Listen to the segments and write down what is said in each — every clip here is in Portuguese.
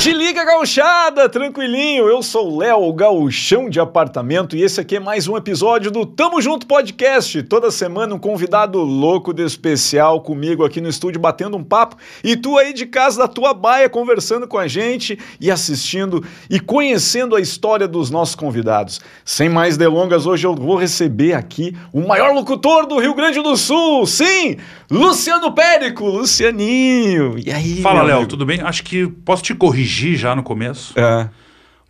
Te liga, gauchada, tranquilinho. Eu sou o Léo, gauchão de apartamento, e esse aqui é mais um episódio do Tamo Junto Podcast. Toda semana um convidado louco de especial comigo aqui no estúdio batendo um papo, e tu aí de casa da tua baia conversando com a gente e assistindo e conhecendo a história dos nossos convidados. Sem mais delongas, hoje eu vou receber aqui o maior locutor do Rio Grande do Sul, sim, Luciano Périco, Lucianinho. E aí, Fala, Léo, tudo bem? Acho que posso te corrigir já no começo. É.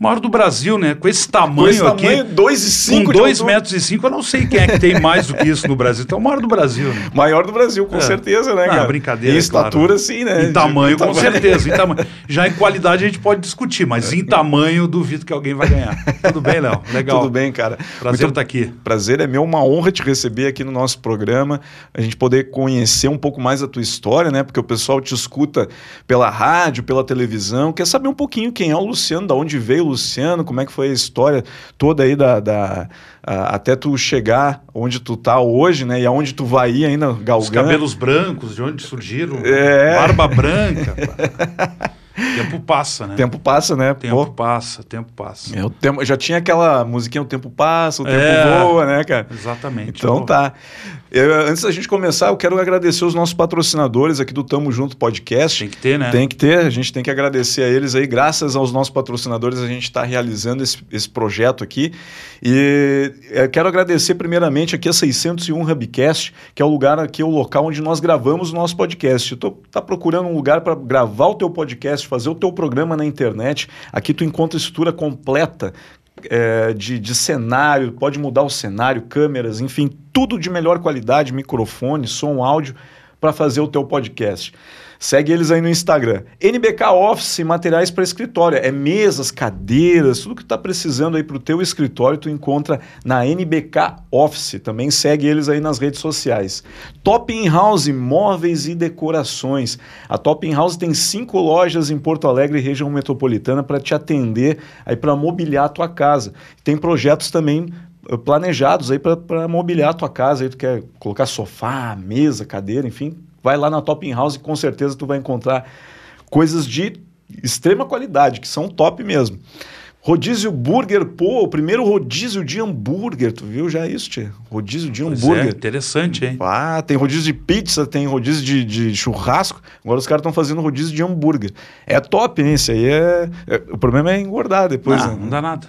Maior do Brasil, né? Com esse Com tamanho esse aqui. tamanho, 2 e 5 com 2 metros e 5, eu não sei quem é que tem mais do que isso no Brasil. Então o maior do Brasil, né? Maior do Brasil, com É. certeza, né, Ah, cara? brincadeira, Em é claro. estatura, sim, né? Em tamanho, com certeza. Em tamanho. Já em qualidade a gente pode discutir, mas em tamanho duvido que alguém vai ganhar. Tudo bem, Léo? Legal. Tudo bem, cara. Prazer estar aqui. Prazer é meu, uma honra te receber aqui no nosso programa, a gente poder conhecer um pouco mais a tua história, né? Porque o pessoal te escuta pela rádio, pela televisão, quer saber um pouquinho quem é o Luciano, da onde veio o Luciano, como é que foi a história toda aí da, da- a- até tu chegar onde tu tá hoje, né? E aonde tu vai ir ainda galgando. Os cabelos brancos, de onde surgiram? É. Barba branca. Tempo passa, né? Tempo passa, né? Tempo Pô, passa, tempo passa. é, o tempo, já tinha aquela musiquinha, o tempo passa, o tempo É. voa, né, cara? Exatamente. Então Pô, tá. Eu, antes da gente começar, eu quero agradecer os nossos patrocinadores aqui do Tamo Junto Podcast. Tem que ter, né? Tem que ter, a gente tem que agradecer a eles aí. Graças aos nossos patrocinadores, a gente está realizando esse, esse projeto aqui. E eu quero agradecer primeiramente aqui a 601 Hubcast, que é o lugar aqui, o local onde nós gravamos o nosso podcast. Tu tá procurando um lugar para gravar o teu podcast, fazer o teu programa na internet. Aqui tu encontra estrutura completa é, de, de cenário, pode mudar o cenário, câmeras, enfim, tudo de melhor qualidade, microfone, som, áudio, para fazer o teu podcast. Segue eles aí no Instagram. NBK Office, materiais para escritório. É mesas, cadeiras, tudo que tu tá precisando aí para o teu escritório, tu encontra na NBK Office. Também segue eles aí nas redes sociais. Top In House, móveis e decorações. A Top In House tem cinco lojas em Porto Alegre e região metropolitana para te atender aí para mobiliar a tua casa. Tem projetos também eh, planejados aí para mobiliar a tua casa. Aí tu quer colocar sofá, mesa, cadeira, enfim, vai lá na Top In House e com certeza tu vai encontrar coisas de extrema qualidade, que são top mesmo. Rodízio Burger, pô, o primeiro rodízio de hambúrguer, tu viu já isso, tia? Rodízio de Pois hambúrguer. é, interessante, hein? Ah, tem rodízio de pizza, tem rodízio de, de churrasco. Agora os caras estão fazendo rodízio de hambúrguer. É top, hein? Isso aí é, é- O problema é engordar depois. não, né? não dá nada.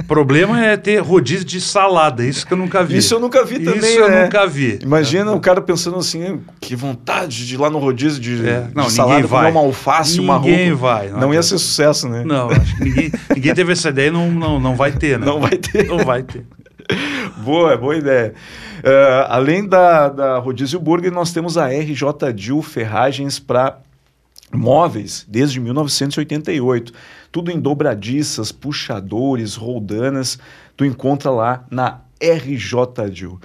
O problema é ter rodízio de salada, isso que eu nunca vi. Isso eu nunca vi também. Isso eu né? nunca vi. Imagina o cara pensando assim, que vontade de ir lá no rodízio de, É, de não, salada ninguém comer vai. uma alface, uma Ninguém rúcula. vai. Não, Não ia ser sucesso, né? Não, acho que ninguém, ninguém teve essa ideia e não, não, não vai ter, né? Não vai ter. Não vai ter. Boa, boa ideia. Eh, além da, da Rodízio Burger, nós temos a RJ Dil Ferragens para móveis desde 1988. Tudo em dobradiças, puxadores, roldanas. Tu encontra lá na RJ Dil.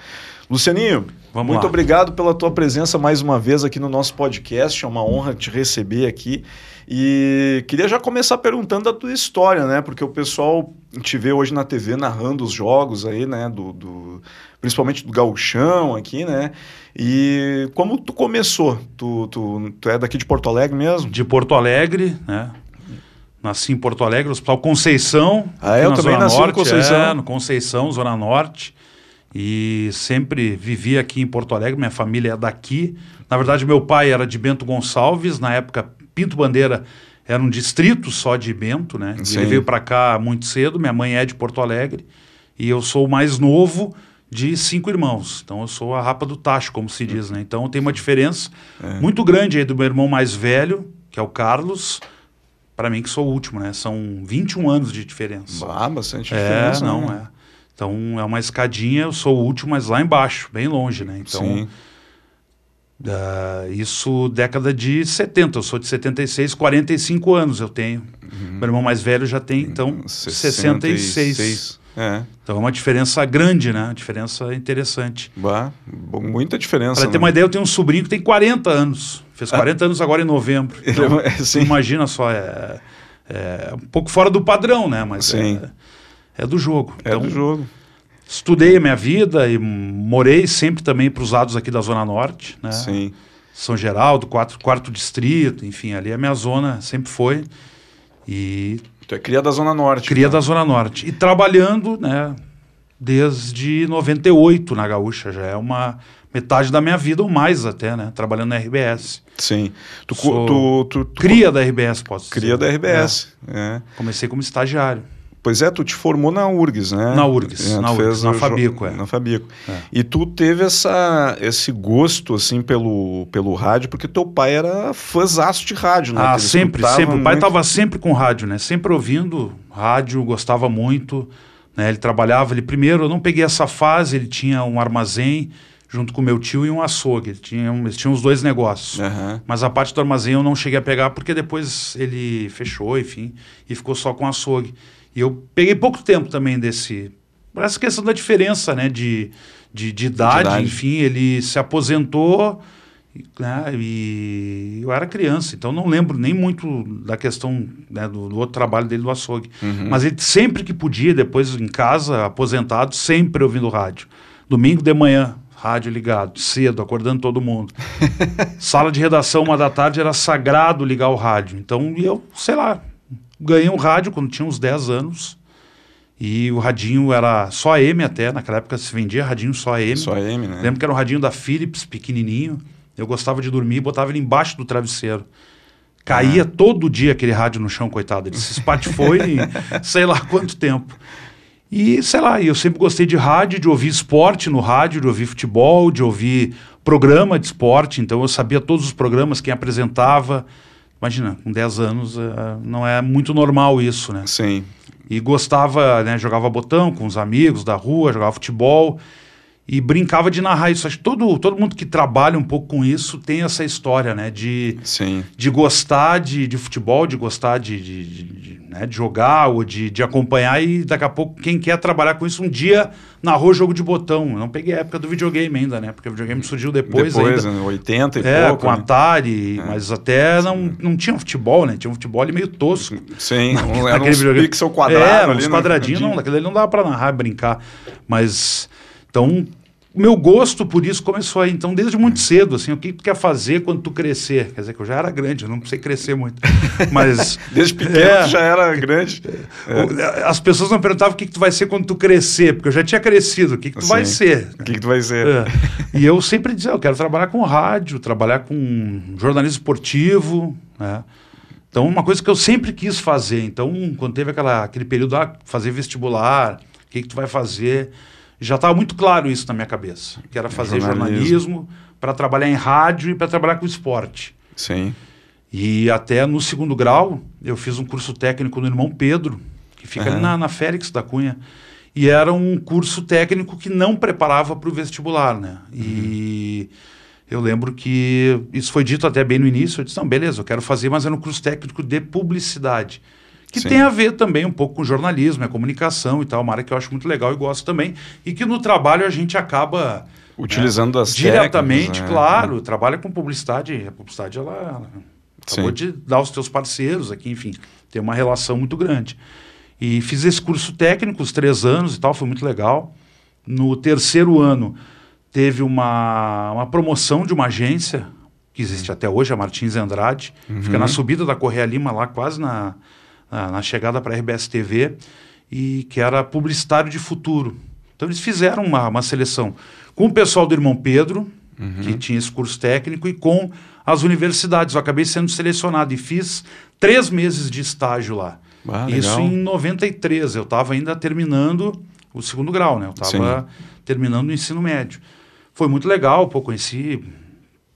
Lucianinho, Vamos muito lá. obrigado pela tua presença mais uma vez aqui no nosso podcast. É uma honra te receber aqui. E queria já começar perguntando a tua história, né? Porque o pessoal te vê hoje na TV narrando os jogos aí, né? Do, do- principalmente do gauchão aqui, né? E como tu começou? Tu, tu, tu é daqui de Porto Alegre mesmo? De Porto Alegre, né? Nasci em Porto Alegre, Hospital Conceição. Ah, aqui eu também Zona nasci no Norte, Conceição. É, no Conceição, Zona Norte. E sempre vivi aqui em Porto Alegre, minha família é daqui. Na verdade, meu pai era de Bento Gonçalves, na época Pinto Bandeira era um distrito só de Bento, né? E Sim. Ele veio para cá muito cedo, minha mãe é de Porto Alegre. E eu sou o mais novo de cinco irmãos. Então eu sou a rapa do tacho, como se diz, né? Então tem uma diferença É. muito grande aí do meu irmão mais velho, que é o Carlos, para mim que sou o último, né? São 21 anos de diferença. Ah, bastante É, diferença. não, né? é. Então é uma escadinha, eu sou o último, mas lá embaixo, bem longe, né? Então, ah, isso década de 70, eu sou de 76, 45 anos eu tenho. Uhum. Meu irmão mais velho já tem, então, 66. É. Então é uma diferença grande, né? Uma diferença interessante. Bah, muita diferença. Para ter né? uma ideia, eu tenho um sobrinho que tem 40 anos. Fez 40 anos agora em novembro. Ele Então, é- imagina só, é, é um pouco fora do padrão, né? Mas Sim. é, é do jogo. É do jogo. Estudei a minha vida e morei sempre também para os lados aqui da Zona Norte, né? Sim. São Geraldo, quatro, quarto distrito, enfim, ali a minha zona sempre foi. E Tu é cria da Zona Norte. cria então. da Zona Norte. E trabalhando, né, desde 98 na Gaúcha, já é uma metade da minha vida ou mais até, né, trabalhando na RBS. Sim. Tu, Sou tu, tu, tu Cria da RBS, posso cria dizer. da RBS. É. É. Comecei como estagiário. Pois é, tu te formou na URGS, né? Na URGS, É, na URGS, na Fabico, é. Na Fabico. É. E tu teve essa, esse gosto, assim, pelo, pelo rádio, porque teu pai era fãzaço de rádio, né? Ah, sempre, sempre. O pai muito. estava sempre com rádio, né? Sempre ouvindo rádio, gostava muito. Né? Ele trabalhava, ele primeiro, eu não peguei essa fase, ele tinha um armazém junto com meu tio e um açougue. Ele tinha, eles tinham os dois negócios. Aham. Mas a parte do armazém eu não cheguei a pegar porque depois ele fechou, enfim, e ficou só com açougue. E eu peguei pouco tempo também desse. Por essa questão da diferença, né? De, de, de idade, idade. enfim, ele se aposentou. Né, e eu era criança, então não lembro nem muito da questão né, do, do outro trabalho dele do açougue. Uhum. Mas ele sempre que podia, depois em casa, aposentado, sempre ouvindo rádio. Domingo de manhã, rádio ligado, cedo, acordando todo mundo. Sala de redação, uma da tarde, era sagrado ligar o rádio. Então eu, sei lá, ganhei um rádio quando tinha uns 10 anos. E o radinho era só M até, naquela época se vendia radinho só M. Só M, né? Lembro que era um radinho da Philips, pequenininho. Eu gostava de dormir e botava ele embaixo do travesseiro. Caía Ah. todo dia aquele rádio no chão, coitado. Ele se espatifou em sei lá quanto tempo. E, sei lá, eu sempre gostei de rádio, de ouvir esporte no rádio, de ouvir futebol, de ouvir programa de esporte. Então eu sabia todos os programas, quem apresentava. Imagina, com 10 anos, eh, não é muito normal isso, né? Sim. E gostava, né? Jogava botão com os amigos da rua, jogava futebol e brincava de narrar isso. Acho que todo, todo mundo que trabalha um pouco com isso tem essa história, né? De, Sim. de gostar de, de futebol, de gostar de, de, de- de, né, de jogar ou de, de acompanhar e daqui a pouco quem quer trabalhar com isso um dia narrou jogo de botão. Eu não peguei a época do videogame ainda, né? Porque o videogame surgiu depois, Depois, ainda. né, 80 e É, pouco. com né? Atari, É. mas até não, não tinha futebol, né? Tinha um futebol meio tosco. Sim, um, era uns videogame. pixel quadrado É, ali, uns né? quadradinhos, não, daquele ali não dava pra narrar e brincar. Mas, então, meu gosto por isso começou aí. Então, desde muito cedo, assim, o que tu quer fazer quando tu crescer? Quer dizer, que eu já era grande, eu não precisei crescer muito. Mas... Desde pequeno É. já era grande. o- As pessoas não perguntavam o que, que tu vai ser quando tu crescer, porque eu já tinha crescido. O que, que tu vai ser? O que, que tu vai ser? É. E eu sempre dizia, eu quero trabalhar com rádio, trabalhar com jornalismo esportivo, né? Então, uma coisa que eu sempre quis fazer. Então, quando teve aquela, aquele período, ah, fazer vestibular, o que, que tu vai fazer? Já estava muito claro isso na minha cabeça. Que era fazer Jornalismo. jornalismo para trabalhar em rádio e para trabalhar com esporte. Sim. E até no segundo grau, eu fiz um curso técnico no irmão Pedro, que fica ali Aham. na, na Félix da Cunha. E era um curso técnico que não preparava para o vestibular, né? E eu lembro que isso foi dito até bem no início. Eu disse, não, beleza, eu quero fazer, mas era um curso técnico de publicidade. Que Sim. tem a ver também um pouco com jornalismo, é comunicação e tal, uma área que eu acho muito legal e gosto também. E que no trabalho a gente acaba Utilizando as diretamente, técnicas, né? claro, trabalha com publicidade. A publicidade, ela, ela acabou Sim. de dar os teus parceiros aqui, enfim, tem uma relação muito grande. E fiz esse curso técnico, os três anos e tal, foi muito legal. No terceiro ano, teve uma, uma promoção de uma agência, que existe até hoje, a Martins Andrade, fica na subida da Correia Lima, lá quase na, na, na chegada para a RBS TV, e que era publicitário de futuro. Então eles fizeram uma, uma seleção com o pessoal do Irmão Pedro, que tinha esse curso técnico, e com as universidades. Eu acabei sendo selecionado e fiz três meses de estágio lá. Ah, Isso em 93. Eu estava ainda terminando o segundo grau, né? Eu estava terminando o ensino médio. Foi muito legal, pô, conheci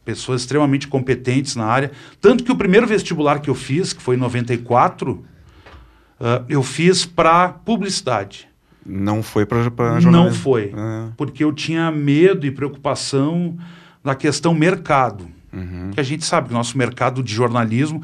pessoas extremamente competentes na área. Tanto que o primeiro vestibular que eu fiz, que foi em 94, ah, eu fiz para publicidade. Não foi para Não jornalismo. foi. Ah, Porque eu tinha medo e preocupação da questão mercado. uhum. Que a gente sabe que o nosso mercado de jornalismo,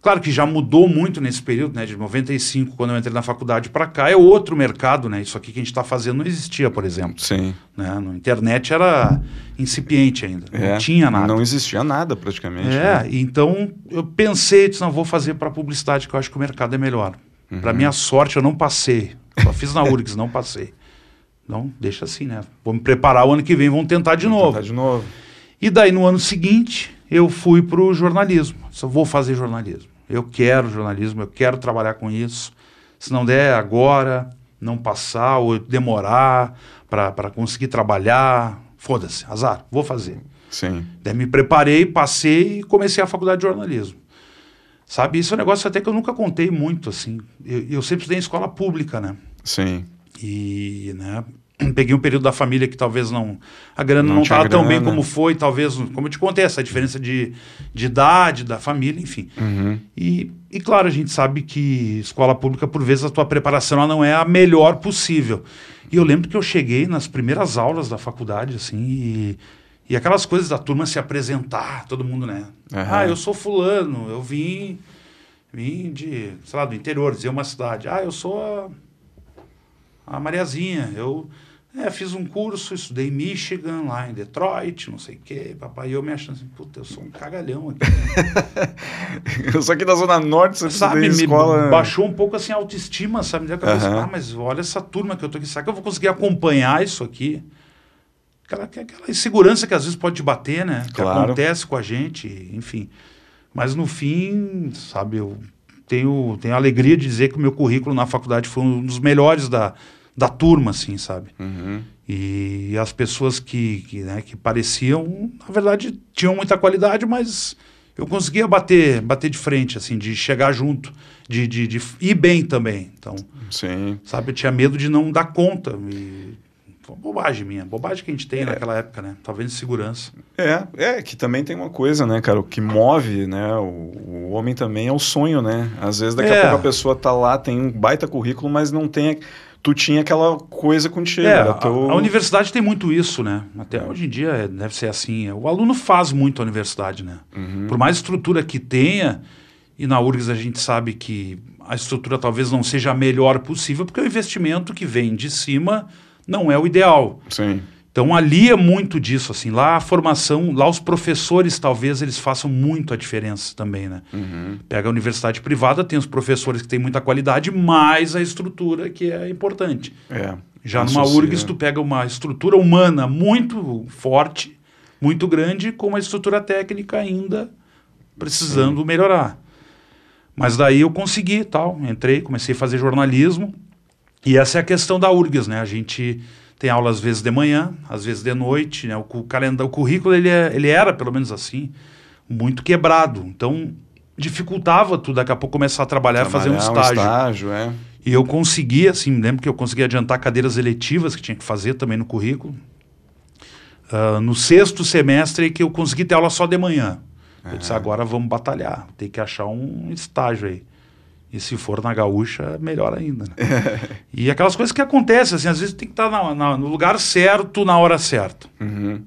claro que já mudou muito nesse período, né? De 95, quando eu entrei na faculdade para cá, é outro mercado, né? Isso aqui que a gente está fazendo não existia, por exemplo. Sim. Né? Na internet era incipiente ainda, É, não tinha nada. Não existia nada praticamente. É, né? então eu pensei, disse, não, vou fazer para publicidade, que eu acho que o mercado é melhor. Uhum. Para minha sorte, eu não passei. Só fiz na URGS, não passei. Não, deixa assim, né? Vou me preparar o ano que vem, vamos tentar de Vou novo. tentar de novo. E daí, no ano seguinte, eu fui para o jornalismo. Só vou fazer jornalismo. Eu quero jornalismo, eu quero trabalhar com isso. Se não der agora, não passar ou demorar para conseguir trabalhar, foda-se, azar, vou fazer. Sim. Daí me preparei, passei e comecei a faculdade de jornalismo. Sabe, isso é um negócio até que eu nunca contei muito, assim. Eu, eu sempre estudei em escola pública, né? Sim. E, né, peguei um período da família que talvez não... A grana não estava tão bem como foi, talvez... Como eu te contei, essa diferença de, de idade da família, enfim. Uhum. E, e, claro, a gente sabe que escola pública, por vezes, a tua preparação não é a melhor possível. E eu lembro que eu cheguei nas primeiras aulas da faculdade, assim, e e aquelas coisas da turma se apresentar, todo mundo, né? Uhum. Ah, eu sou fulano, eu vim, vim de, sei lá, do interior, dizer uma cidade. Ah, eu sou a, a Mariazinha, eu é, fiz um curso, estudei em Michigan, lá em Detroit, não sei o quê, papai. E eu me achando assim, puta, eu sou um cagalhão aqui. Eu sou aqui da Zona Norte, você sabe, me escola... baixou um pouco assim a autoestima, sabe? Me deu a cabeça, uhum. ah, mas olha essa turma que eu tô aqui, será que eu vou conseguir acompanhar isso aqui? Aquela, aquela insegurança que às vezes pode te bater, né? Que claro. acontece com a gente, enfim. Mas no fim, sabe, eu tenho, tenho a alegria de dizer que o meu currículo na faculdade foi um dos melhores da, da turma, assim, sabe? Uhum. E as pessoas que, que, né, que pareciam, na verdade, tinham muita qualidade, mas eu conseguia bater, bater de frente, assim, de chegar junto, de, de, de ir bem também. Então, Sim. sabe, eu tinha medo de não dar conta. E bobagem minha, bobagem que a gente tem é. naquela época, né? Talvez de segurança. É, é, que também tem uma coisa, né, cara? O que move, né? O, o homem também é o sonho, né? Às vezes daqui é. a pouco a pessoa tá lá, tem um baita currículo, mas não tem. Tu tinha aquela coisa contigo. É, a, teu... a, universidade tem muito isso, né? Até hoje em dia é, deve ser assim. O aluno faz muito a universidade, né? Uhum. Por mais estrutura que tenha, e na URGS a gente sabe que a estrutura talvez não seja a melhor possível, porque é o investimento que vem de cima não é o ideal. Sim. Então ali é muito disso, assim, lá a formação, lá os professores talvez eles façam muito a diferença também, né? Uhum. Pega a universidade privada, tem os professores que têm muita qualidade, mais a estrutura que é importante. É, Já numa URGS tu pega uma estrutura humana muito forte, muito grande, com uma estrutura técnica ainda precisando Sim. melhorar. Mas daí eu consegui, tal, entrei, comecei a fazer jornalismo, e essa é a questão da URGS, né? A gente tem aula às vezes de manhã, às vezes de noite, né? O, o calendário, o currículo ele, é, ele era, pelo menos assim, muito quebrado. Então dificultava tu daqui a pouco começar a trabalhar, trabalhar fazer um estágio. Um estágio é. E eu consegui, assim, lembro que eu consegui adiantar cadeiras eletivas que tinha que fazer também no currículo. Uh, no sexto semestre que eu consegui ter aula só de manhã. Uhum. Eu disse, agora vamos batalhar, tem que achar um estágio aí. E se for na gaúcha, melhor ainda. Né? e aquelas coisas que acontecem, assim, às vezes tem que estar na, na, no lugar certo, na hora certa. Uhum.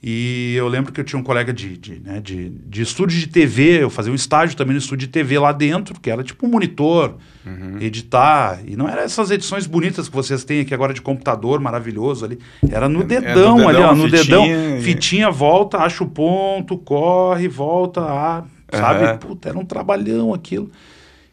E eu lembro que eu tinha um colega de, de, né, de, de estúdio de TV, eu fazia um estágio também no estúdio de TV lá dentro, que era tipo um monitor, uhum. editar. E não era essas edições bonitas que vocês têm aqui agora de computador maravilhoso ali. Era no dedão, é, no dedão ali, ó, no fitinha, dedão. Fitinha, volta, acha o ponto, corre, volta, ah, sabe? Uhum. Puta, era um trabalhão aquilo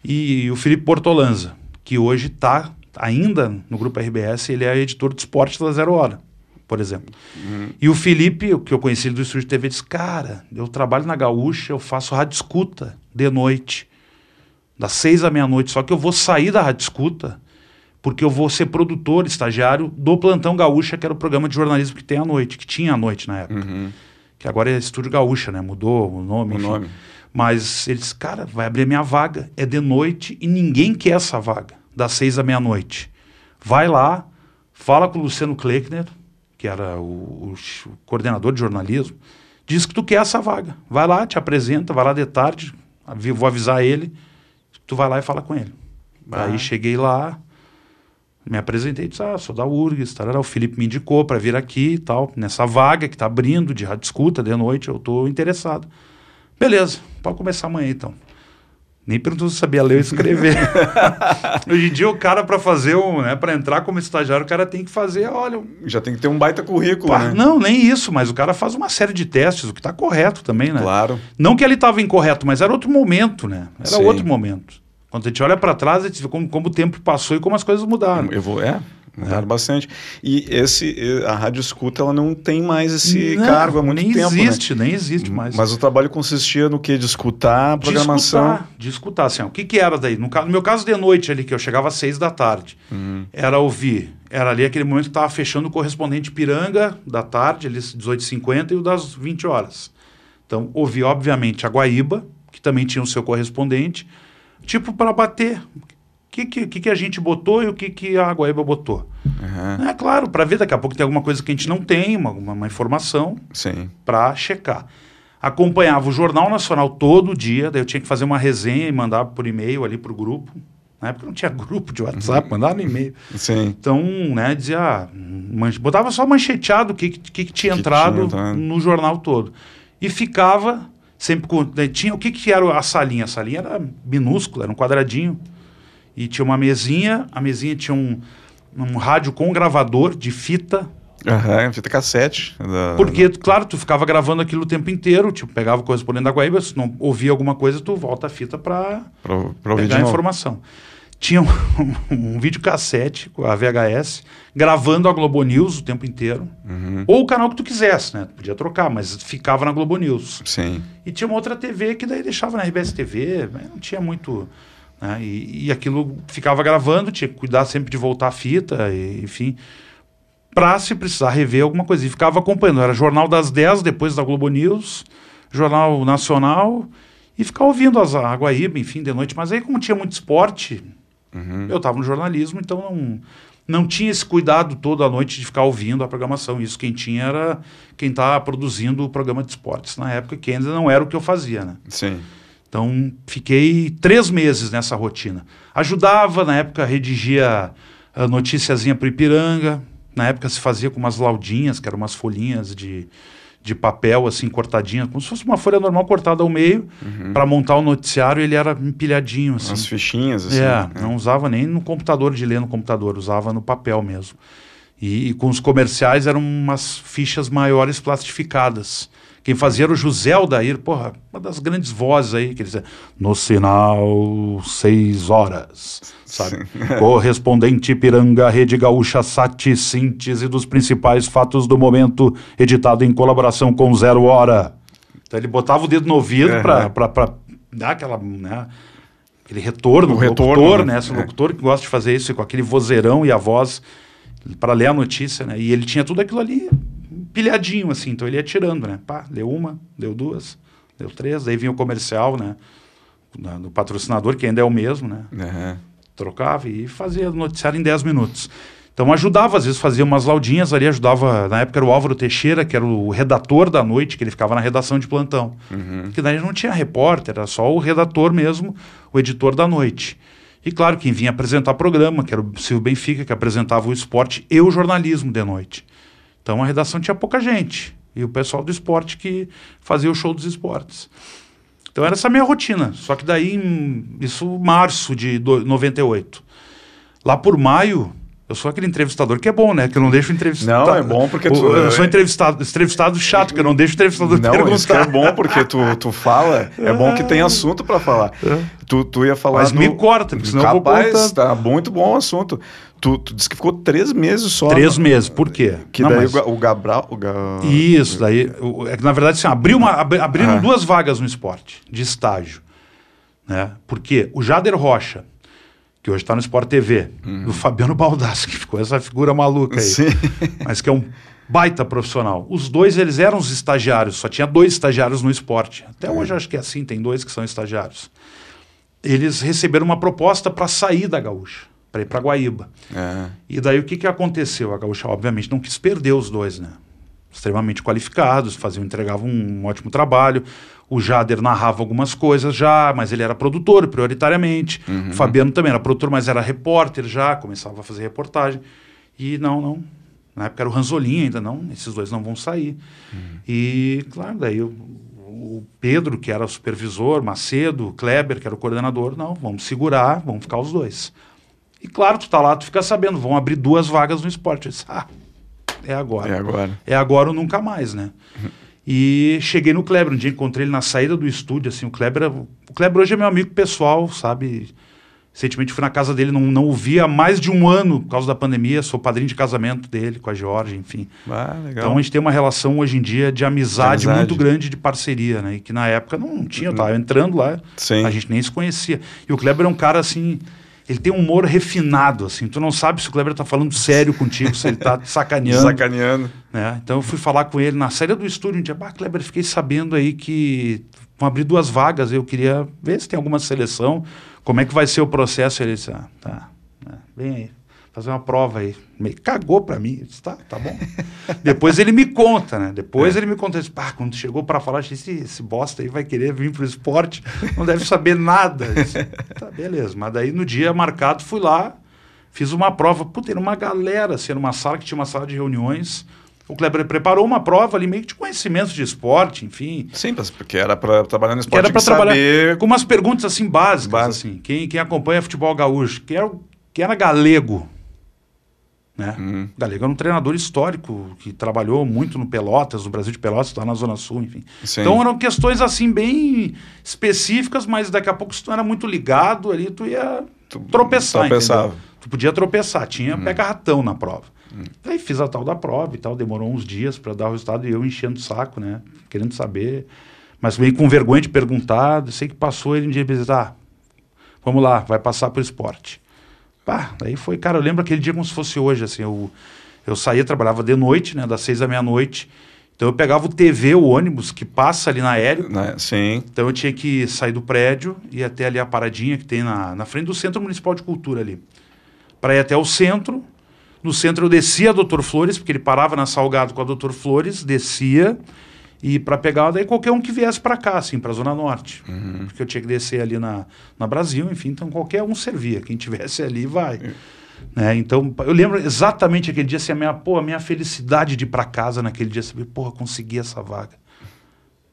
e o Felipe Portolanza, que hoje está ainda no grupo RBS, ele é editor de esporte da Zero Hora, por exemplo. Uhum. E o Felipe, que eu conheci do estúdio de TV, disse: Cara, eu trabalho na Gaúcha, eu faço rádio escuta de noite, das seis à meia-noite, só que eu vou sair da rádio escuta porque eu vou ser produtor, estagiário do Plantão Gaúcha, que era o programa de jornalismo que tem à noite, que tinha à noite na época. Uhum. Que agora é Estúdio Gaúcha, né? Mudou o nome. O enfim. nome. Mas eles, cara, vai abrir a minha vaga. É de noite e ninguém quer essa vaga, das seis à meia-noite. Vai lá, fala com o Luciano Kleckner, que era o, o, o, coordenador de jornalismo, diz que tu quer essa vaga. Vai lá, te apresenta, vai lá de tarde, vou avisar ele, tu vai lá e fala com ele. Ah. Aí cheguei lá, me apresentei, disse, ah, sou da URGS, tarará, o Felipe me indicou para vir aqui e tal, nessa vaga que está abrindo de rádio escuta de noite, eu estou interessado. Beleza, pode começar amanhã então. Nem perguntou se sabia ler ou escrever. Hoje em dia, o cara, para fazer um, né, para entrar como estagiário, o cara tem que fazer, olha. Já tem que ter um baita currículo, pá, né? Não, nem isso, mas o cara faz uma série de testes, o que está correto também, né? Claro. Não que ele estava incorreto, mas era outro momento, né? Era Sim. outro momento. Quando a gente olha para trás, a gente vê como, como o tempo passou e como as coisas mudaram. Eu vou, é. Mudaram é. bastante. E esse, a rádio escuta, ela não tem mais esse não, cargo há muito nem tempo. Nem existe, né? nem existe mais. Mas o trabalho consistia no que? De escutar a programação? De escutar, de escutar assim, ó, o que, que era daí? No, no, meu caso, de noite ali, que eu chegava às seis da tarde, uhum. era ouvir. Era ali aquele momento que estava fechando o correspondente Piranga da tarde, ali 18h50 e o das 20 horas. Então, ouvi, obviamente, a Guaíba, que também tinha o seu correspondente, tipo para bater que, que, que, a gente botou e o que, que a Guaíba botou. Uhum. É claro, para ver daqui a pouco tem alguma coisa que a gente não tem, uma, uma informação para checar. Acompanhava o Jornal Nacional todo dia, daí eu tinha que fazer uma resenha e mandar por e-mail ali para o grupo. Na época não tinha grupo de WhatsApp, mandava no e-mail. Sim. Então, né, dizia, ah, manche... botava só mancheteado o que, que, que tinha que entrado tinha no jornal todo. E ficava sempre com. Tinha, o que, que era a salinha? A salinha era minúscula, era um quadradinho. E tinha uma mesinha, a mesinha tinha um, um rádio com um gravador de fita. Aham, uhum, fita cassete. Da, Porque, claro, tu ficava gravando aquilo o tempo inteiro, tipo, pegava o correspondente da Guaíba, se não ouvia alguma coisa, tu volta a fita para pegar a informação. Tinha um, um, vídeo cassete, com a VHS, gravando a Globo News o tempo inteiro. Uhum. Ou o canal que tu quisesse, né? Tu podia trocar, mas ficava na Globo News. Sim. E tinha uma outra TV que daí deixava na RBS TV, não tinha muito né? E, e, aquilo ficava gravando, tinha que cuidar sempre de voltar a fita, e, enfim, para se precisar rever alguma coisa. E ficava acompanhando. Era Jornal das 10, depois da Globo News, Jornal Nacional, e ficava ouvindo as a Guaíba, enfim, de noite. Mas aí, como tinha muito esporte, uhum. eu estava no jornalismo, então não, não tinha esse cuidado toda a noite de ficar ouvindo a programação. Isso quem tinha era quem estava produzindo o programa de esportes na época, que ainda não era o que eu fazia, né? Sim. Então, fiquei três meses nessa rotina. Ajudava, na época, redigia a noticiazinha para Ipiranga. Na época se fazia com umas laudinhas, que eram umas folhinhas de, de papel, assim, cortadinha, como se fosse uma folha normal cortada ao meio, uhum. para montar o noticiário, ele era empilhadinho, assim. Umas fichinhas, assim. É, é, não usava nem no computador, de ler no computador, usava no papel mesmo. E, e com os comerciais eram umas fichas maiores plastificadas. Quem fazia era o José Aldair, porra, uma das grandes vozes aí, que ele dizia, no sinal seis horas, sabe? Correspondente Piranga, Rede Gaúcha, Sati, síntese dos principais fatos do momento, editado em colaboração com Zero Hora. Então ele botava o dedo no ouvido uhum. para dar aquela, né, aquele retorno, o retorno, locutor, né? Esse é. locutor que gosta de fazer isso com aquele vozeirão e a voz para ler a notícia, né? E ele tinha tudo aquilo ali pilhadinho, assim. Então ele ia tirando, né? Pá, deu uma, deu duas, deu três. Daí vinha o comercial, né? Do patrocinador, que ainda é o mesmo, né? Uhum. Trocava e fazia noticiário em 10 minutos. Então ajudava, às vezes fazia umas laudinhas ali, ajudava. Na época era o Álvaro Teixeira, que era o redator da noite, que ele ficava na redação de plantão. Uhum. Que daí não tinha repórter, era só o redator mesmo, o editor da noite. E claro, quem vinha apresentar programa, que era o Silvio Benfica, que apresentava o esporte e o jornalismo de noite. Então a redação tinha pouca gente. E o pessoal do esporte que fazia o show dos esportes. Então era essa minha rotina. Só que daí, em, isso março de 98. Lá por maio, eu sou aquele entrevistador que é bom, né? Que eu não deixo entrevistar. Não, é bom porque tu. Eu sou entrevistado, entrevistado chato, que eu não deixo entrevistador não, perguntar. Isso é bom porque tu, tu fala, é bom que tem assunto para falar. É. Tu, tu ia falar. Mas no... me corta, porque senão Capaz, eu vou tá muito bom o assunto. Tu, tu disse que ficou três meses só. Três no... meses, por quê? Que não, daí mas... o Gabral. O Ga... Isso, daí. É que na verdade, assim, abriu uma, abriram ah. duas vagas no esporte, de estágio. Né? Porque o Jader Rocha, que hoje está no Sport TV, uhum. o Fabiano Baldassi, que ficou essa figura maluca aí, Sim. mas que é um baita profissional. Os dois, eles eram os estagiários, só tinha dois estagiários no esporte. Até é. hoje acho que é assim, tem dois que são estagiários. Eles receberam uma proposta para sair da Gaúcha para ir para Guaíba. É. E daí o que, que aconteceu? A Gaúcha, obviamente, não quis perder os dois, né? Extremamente qualificados, faziam, entregavam um ótimo trabalho. O Jader narrava algumas coisas já, mas ele era produtor prioritariamente. Uhum. O Fabiano também era produtor, mas era repórter já, começava a fazer reportagem. E não, não. Na época era o Ranzolin ainda, não, esses dois não vão sair. Uhum. E, claro, daí o, o Pedro, que era o supervisor, Macedo, o Kleber, que era o coordenador, não, vamos segurar, vamos ficar os dois. E claro, tu tá lá, tu fica sabendo, vão abrir duas vagas no esporte. Disse, ah, é agora. É agora. É agora ou nunca mais, né? Uhum. E cheguei no Kleber, um dia encontrei ele na saída do estúdio, assim, o Kleber, o Kleber hoje é meu amigo pessoal, sabe? Recentemente fui na casa dele, não, não o vi há mais de um ano por causa da pandemia. Sou padrinho de casamento dele com a Georgia, enfim. Ah, legal. Então a gente tem uma relação hoje em dia de amizade, De amizade. muito grande, de parceria, né? E que na época não tinha, eu tava entrando lá, Sim. a gente nem se conhecia. E o Kleber é um cara assim, ele tem um humor refinado, assim. Tu não sabe se o Kleber tá falando sério contigo, se ele tá sacaneando. Sacaneando. né? Então eu fui falar com ele na saída do estúdio um dia, bah, Kleber, fiquei sabendo aí que vão abrir duas vagas, eu queria ver se tem alguma seleção, como é que vai ser o processo. Ele disse, ah, tá, né, vem aí, fazer uma prova aí. Meio cagou pra mim, eu disse, tá, tá bom. Depois ele me conta, né? Depois É. ele me conta, eu disse, pá, quando chegou pra falar, disse, esse, esse bosta aí vai querer vir pro esporte, não deve saber nada. Disse, tá, beleza. Mas daí no dia marcado fui lá, fiz uma prova, puta, era uma galera, assim, era uma sala que tinha uma sala de reuniões. O Kleber preparou uma prova ali, meio que de conhecimento de esporte, enfim. Sim, porque era para trabalhar no Que esporte, era para trabalhar saber... com umas perguntas assim básicas, Básico. assim. Quem, quem acompanha futebol gaúcho, quem era, o- quem era galego, né? Uhum. Galego era um treinador histórico que trabalhou muito no Pelotas, no Brasil de Pelotas, lá na Zona Sul, enfim. Sim. Então eram questões assim bem específicas, mas daqui a pouco se tu era muito ligado ali, tu ia Tu tropeçar, tropeçava. entendeu? Tu podia tropeçar, tinha Uhum. pega-ratão na prova. Aí fiz a tal da prova e tal, demorou uns dias para dar o resultado e eu enchendo o saco, né? Querendo saber, mas meio com vergonha de perguntar. Sei que passou ele um dia e disse, ah, vamos lá, vai passar pro esporte. Pá, daí foi, cara, eu lembro aquele dia como se fosse hoje, assim, eu, eu saía, trabalhava de noite, né, das seis da meia-noite, então eu pegava o TV, o ônibus, que passa ali na aéreo, Né? Sim. então eu tinha que sair do prédio e até ali a paradinha que tem na, na frente do Centro Municipal de Cultura ali. Para ir até o centro. No centro eu descia a Doutor Flores, porque ele parava na Salgado com a Doutor Flores, descia. E para pegar daí qualquer um que viesse para cá, assim, para a Zona Norte. Porque eu tinha que descer ali na, na Brasil, enfim, então qualquer um servia. Quem tivesse ali vai. Né? Então, eu lembro exatamente aquele dia, assim, a minha, pô, a minha felicidade de ir para casa naquele dia, saber, porra, consegui essa vaga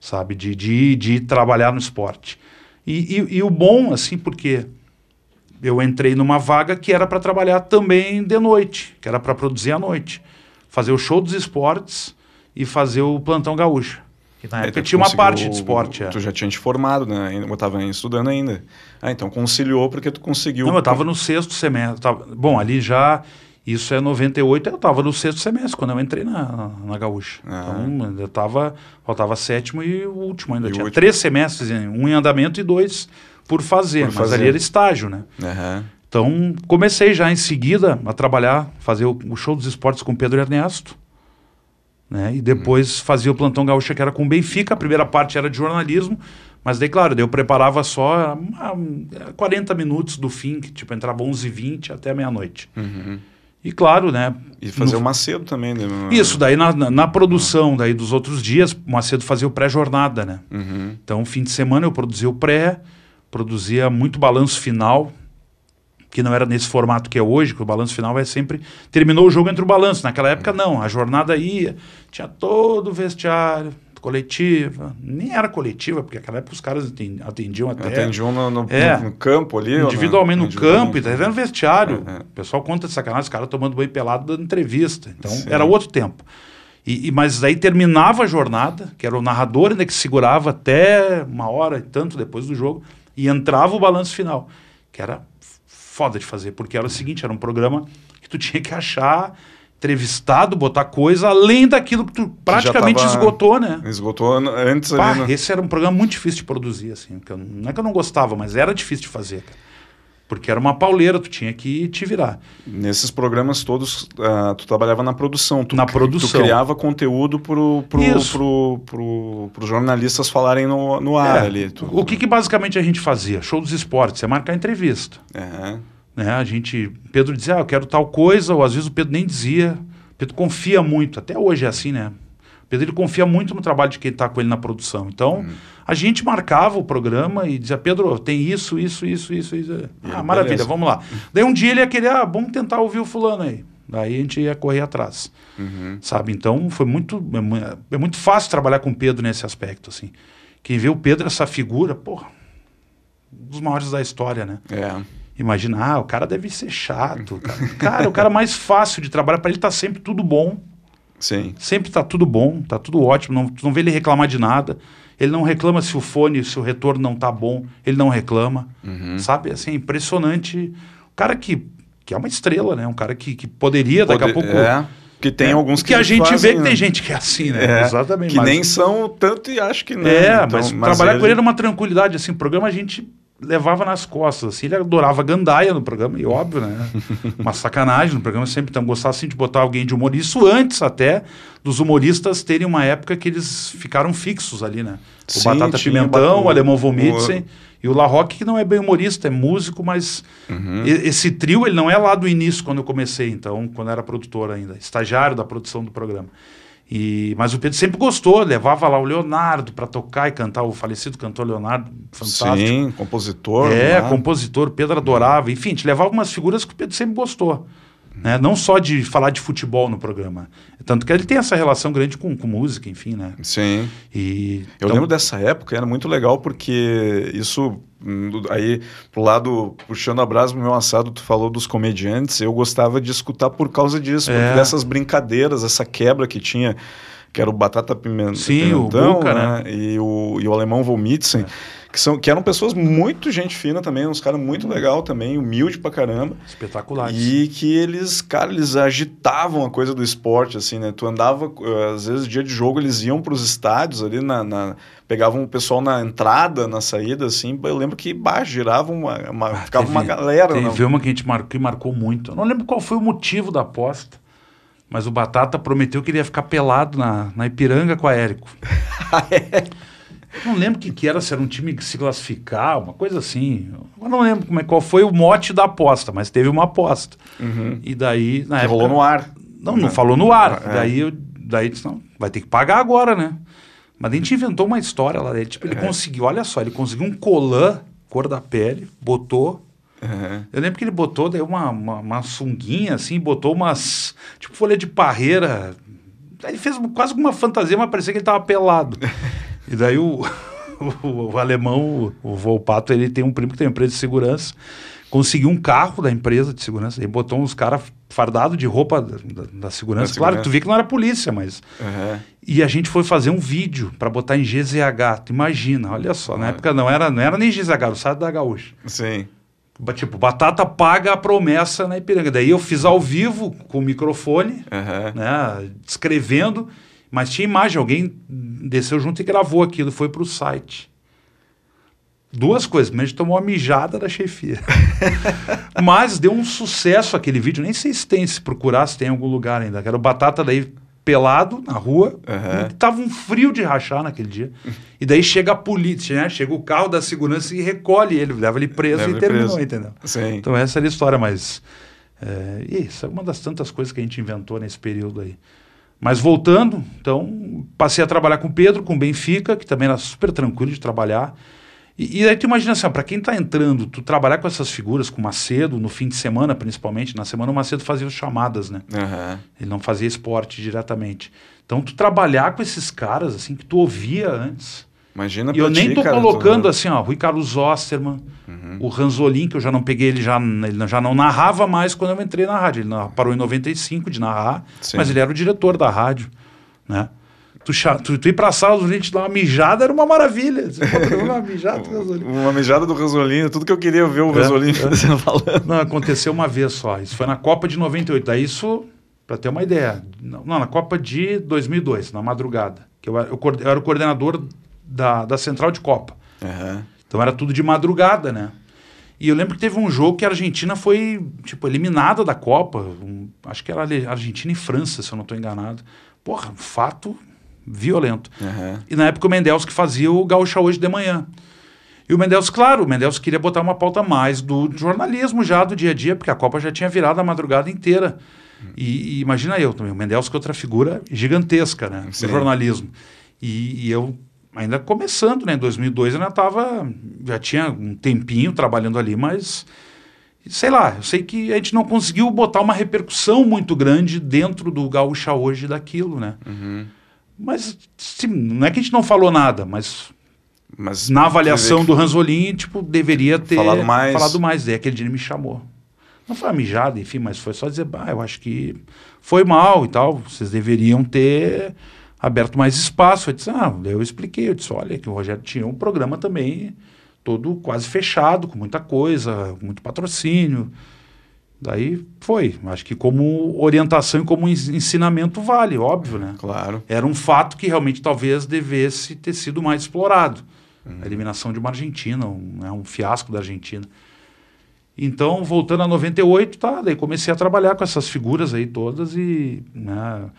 sabe? De, de, de trabalhar no esporte. E, e, e o bom, assim, porque eu entrei numa vaga que era para trabalhar também de noite, que era para produzir à noite. Fazer o show dos esportes e fazer o plantão gaúcho. Que na Aí época tinha uma parte de esporte. é. Tu já tinha te formado, né? Ainda- Eu estava estudando ainda. Ah, então conciliou porque tu conseguiu... Não, eu estava no sexto semestre. Tava, bom, ali já. Isso é 98, eu estava no sexto semestre, quando eu entrei na, na Gaúcha. Ah. Então, eu tava, faltava sétimo e o último ainda. E tinha último. três semestres, em- um em andamento e dois por fazer. Por mas fazer. ali era estágio, né? Aham. Então, comecei já em seguida a trabalhar, fazer o, o show dos esportes com o Pedro Ernesto. Né? E depois fazia o plantão gaúcha que era com o Benfica. A primeira parte era de jornalismo, mas daí, claro, daí eu preparava só ah, 40 minutos do fim, que tipo entrava 11h20 até meia-noite. Uhum. E claro, né? E fazer no- o Macedo também, né? Isso, daí na, na, na produção daí dos outros dias, o Macedo fazia o pré-jornada, né? Uhum. Então, fim de semana eu produzia o pré, produzia muito balanço final, que não era nesse formato que é hoje, que o balanço final é sempre. Terminou o jogo entre o balanço. Naquela época, não. A jornada ia, tinha todo o vestiário, coletiva. Nem era coletiva, porque naquela época os caras aten- atendiam até. Atendiam no, no, É. no campo ali. na- Individualmente no campo, e tá vendo vestiário. É, é. O pessoal conta de sacanagem, os caras tomando banho pelado dando entrevista. Então, Sim. era outro tempo. E, e- mas daí terminava a jornada, que era o narrador ainda que segurava até uma hora e tanto depois do jogo, e entrava o balanço final, que era foda de fazer, porque era o seguinte, era um programa que tu tinha que achar entrevistado, botar coisa além daquilo que tu praticamente esgotou, né? Esgotou an- antes Pá, ali. no- esse era um programa muito difícil de produzir, assim. eu- não é que eu não gostava, mas era difícil de fazer, cara. Porque era uma pauleira, tu tinha que te virar. Nesses programas todos, ah, tu trabalhava na produção. Tu, Na produção. Tu criava conteúdo pro, pro, pro, pro, pros jornalistas falarem no, no ar É, ali. Tu, O que, que basicamente a gente fazia? Show dos esportes, é marcar entrevista. É. Né? A gente, Pedro dizia, ah, eu quero tal coisa, ou às vezes o Pedro nem dizia. O Pedro confia muito, até hoje é assim, né? Pedro ele confia muito no trabalho de quem está com ele na produção. Então, a gente marcava o programa e dizia, Pedro, tem isso, isso, isso, isso, isso. Ah, ele, maravilha, beleza. vamos lá. Daí um dia ele ia querer, ah, vamos tentar ouvir o fulano aí. Daí a gente ia correr atrás. Uhum. Sabe? Então, foi muito, é, é muito fácil trabalhar com o Pedro nesse aspecto, assim. Quem vê o Pedro, essa figura, porra, um dos maiores da história, né? É. Imagina, ah, o cara deve ser chato. Cara, cara o cara mais fácil de trabalhar, para ele tá sempre tudo bom. Sim. Sempre tá tudo bom, tá tudo ótimo, não, tu não vê ele reclamar de nada. Ele não reclama se o fone, se o retorno não tá bom, ele não reclama. Uhum. Sabe? Assim, é impressionante. O cara que, que é uma estrela, né? Um cara que, que poderia daqui a pouco. É, que tem É, alguns que, a gente fazem, vê que né? tem gente que é assim, né? É, Exatamente. Que mas- nem são tanto e acho que não. É, Então, mas, trabalhar ele- com ele era uma tranquilidade, assim, o programa a gente levava nas costas, assim, ele adorava gandaia no programa, e óbvio, né, uma sacanagem no programa, sempre então gostava, assim, de botar alguém de humor, isso antes até dos humoristas terem uma época que eles ficaram fixos ali, né, o Sim, Batata Pimentão, o- o Alemão Vomitsen, e o La Roque, que não é bem humorista, é músico, mas Uhum. esse trio, ele não é lá do início, quando eu comecei, então, quando era produtor ainda, estagiário da produção do programa. E, mas o Pedro sempre gostou, levava lá o Leonardo para tocar e cantar, o falecido cantor Leonardo, fantástico. Sim, compositor. É, né? compositor, o Pedro adorava, enfim, te levava umas figuras que o Pedro sempre gostou. Né? Não só de falar de futebol no programa. Tanto que ele tem essa relação grande com, com música, enfim, né? Sim. E, Eu então, lembro dessa época, era muito legal porque isso, hum, aí, pro lado, puxando a brasa pro meu assado, tu falou dos comediantes, eu gostava de escutar por causa disso, É. dessas brincadeiras, essa quebra que tinha, que era o Batata Pimen- Sim, o Pimentão, Buca, né? E o, e o Alemão Vomitsen, que, são, que eram pessoas muito gente fina também, uns caras muito legal também, humilde pra caramba. espetaculares. E que eles, cara, eles agitavam a coisa do esporte, assim, né? Tu andava, eh, às vezes, dia de jogo, eles iam pros estádios ali, na, na- pegavam o pessoal na entrada, na saída, assim. Eu lembro que, bah, girava uma, uma- ficava uma Ah, Teve- galera. né? Teve uma que a gente marcou, que marcou muito. Eu não lembro qual foi o motivo da aposta, mas o Batata prometeu que ele ia ficar pelado na, na Ipiranga com a Érico. Ah, é? Não lembro o que, que era, se era um time que se classificar, uma coisa assim. Eu não lembro como é, qual foi o mote da aposta, mas teve uma aposta. E daí, na Que época... rolou no ar. Não, não falou no ar. É. Daí, eu, daí disse, não, vai ter que pagar agora, né? Mas a gente inventou uma história lá dele. Tipo, É. ele conseguiu, olha só, ele conseguiu um colã, cor da pele, botou. Uhum. Eu lembro que ele botou daí uma, uma, uma sunguinha, assim, botou umas, tipo, folha de parreira. Ele fez quase uma fantasia, mas parecia que ele tava pelado. e daí o, o, o alemão, o, o Volpato, ele tem um primo que tem uma empresa de segurança, conseguiu um carro da empresa de segurança, aí botou uns caras fardados de roupa da, da- da segurança. Da Claro, segurança. tu vê que não era polícia, mas... Uhum. E a gente foi fazer um vídeo para botar em GZH. Tu imagina, olha só, na Ah. época não era, não era nem GZH, era o site da Gaúcha. Sim. Tipo, Batata paga a promessa na Ipiranga. Daí eu fiz ao vivo com o microfone, Uhum. né, descrevendo, mas tinha imagem, alguém desceu junto e gravou aquilo, foi pro site. Duas coisas, mas a gente tomou uma mijada da chefia. mas deu um sucesso aquele vídeo, nem sei se tem, se procurar, se tem em algum lugar ainda. Era o Batata daí pelado na rua, Uhum. tava um frio de rachar naquele dia. E daí chega a polícia, né? Chega o carro da segurança e recolhe ele, leva ele preso Leva e ele terminou, preso. entendeu? Sim. Então essa era a história, mas é, isso é uma das tantas coisas que a gente inventou nesse período aí. Mas voltando, então passei a trabalhar com o Pedro, com o Benfica, que também era super tranquilo de trabalhar. E, e aí tu imagina assim, para quem está entrando, tu trabalhar com essas figuras, com o Macedo, no fim de semana principalmente, na semana o Macedo fazia as chamadas, né? Uhum. Ele não fazia esporte diretamente. Então tu trabalhar com esses caras, assim, que tu ouvia antes... Imagina E eu nem ti, tô cara, colocando tu- assim, ó, Rui Carlos Osterman, Uhum. o Ranzolin, que eu já não peguei, ele já, ele já não narrava mais quando eu entrei na rádio. Ele parou em 95 de narrar, Sim. mas ele era o diretor da rádio, né? Tu, tu, tu ir pra sala, os gente dar uma mijada era uma maravilha. Uma mijada, Ranzolin. Uma mijada do Ranzolino, tudo que eu queria ver o É, Ranzolino é. falando. Não, aconteceu uma vez só. Isso foi na Copa de 98. Daí isso, pra ter uma ideia, não, na Copa de 2002, na madrugada. Que eu, eu, eu era o coordenador da, da Central de Copa. Uhum. Então era tudo de madrugada, né? E eu lembro que teve um jogo que a Argentina foi, tipo, eliminada da Copa. Um- acho que era Argentina e França, se eu não estou enganado. Porra, um fato violento. Uhum. E na época o Mendels que fazia o Gaúcha hoje de manhã. E o Mendels, claro, o Mendels queria botar uma pauta mais do jornalismo já, do dia a dia, porque a Copa já tinha virado a madrugada inteira. E, e imagina eu também, o Mendels que é outra figura gigantesca, né, Sim. do jornalismo. E, e eu ainda começando, né, em 2002 eu ainda estava, já tinha um tempinho trabalhando ali, mas sei lá, eu sei que a gente não conseguiu botar uma repercussão muito grande dentro do Gaúcha hoje daquilo, né. Uhum. Mas não é que a gente não falou nada, mas Mas na avaliação do Ranzolin, tipo, deveria ter Falado mais. falado mais. Daí aquele dia ele me chamou. Não foi uma mijada, enfim, mas foi só dizer, bah, eu acho que foi mal e tal, vocês deveriam ter aberto mais espaço. Eu disse, ah, eu expliquei, eu disse, olha, que o Rogério tinha um programa também todo quase fechado, com muita coisa, muito patrocínio. Daí foi. Acho que como orientação e como ensinamento vale, óbvio, né? Claro. Era um fato que realmente talvez devesse ter sido mais explorado. Uhum. A eliminação de uma Argentina, um, né, um fiasco da Argentina. Então, voltando a 98, tá, daí comecei a trabalhar com essas figuras aí todas e, né,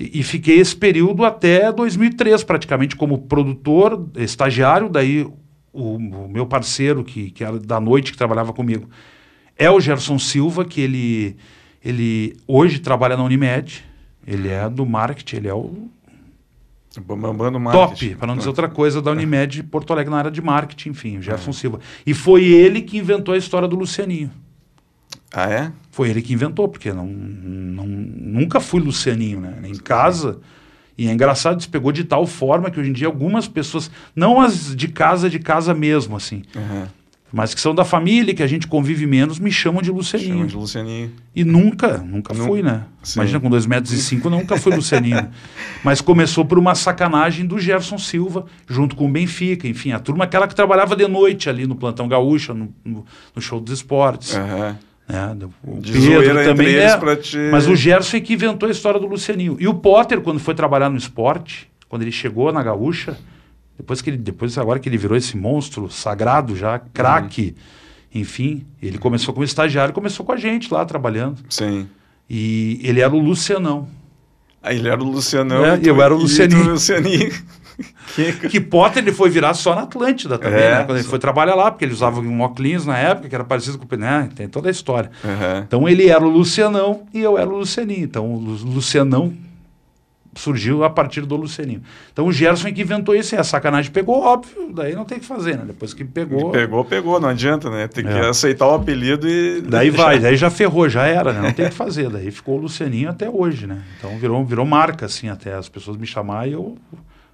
e, e, fiquei esse período até 2003, praticamente, como produtor, estagiário, daí o, o meu parceiro, que, que era da noite, que trabalhava comigo, é o Gerson Silva, que ele, ele hoje trabalha na Unimed, ele é do marketing, ele é o. Top, para não dizer outra coisa, da Unimed Porto Alegre na área de marketing, enfim, o Gerson é. Silva. E foi ele que inventou a história do Lucianinho. Ah, é? Foi ele que inventou, porque não, não, nunca fui Lucianinho, né? Em casa. E é engraçado, isso pegou de tal forma que hoje em dia algumas pessoas, não as de casa, de casa mesmo, assim, uhum. mas que são da família, que a gente convive menos, me chamam de Lucianinho. Chamam de Lucianinho. E nunca, nunca fui, né? Sim. Imagina, com dois metros e cinco, nunca fui Lucianinho. mas começou por uma sacanagem do Jefferson Silva, junto com o Benfica, enfim, a turma aquela que trabalhava de noite ali no Plantão Gaúcha, no, no, no show dos esportes. Uhum. Né? O de Pedro também é, te... Mas o Gerson é que inventou a história do Lucianinho. E o Potter, quando foi trabalhar no esporte, quando ele chegou na Gaúcha, depois que ele, depois agora que ele virou esse monstro sagrado já, craque, uhum. enfim, ele começou como estagiário, começou com a gente lá trabalhando. Sim. E ele era o Lucianão. Ah, ele era o Lucianão. É, eu era o Lucianinho. Lucianinho. que Potter ele foi virar só na Atlântida também, é, né? Quando ele foi trabalhar lá, porque ele usava um óculos na época, que era parecido com o né? Tem toda a história. Uhum. Então ele era o Lucianão e eu era o Lucianinho. Então o Lucianão surgiu a partir do Lucianinho. Então o Gerson é que inventou isso, a sacanagem pegou, óbvio, daí não tem que fazer, né? Depois que pegou. Pegou, pegou, não adianta, né? Tem que é. aceitar o apelido e. Daí vai, daí já ferrou, já era, né? Não tem que fazer. Daí ficou o Lucianinho até hoje, né? Então virou, virou marca, assim, até as pessoas me chamar e eu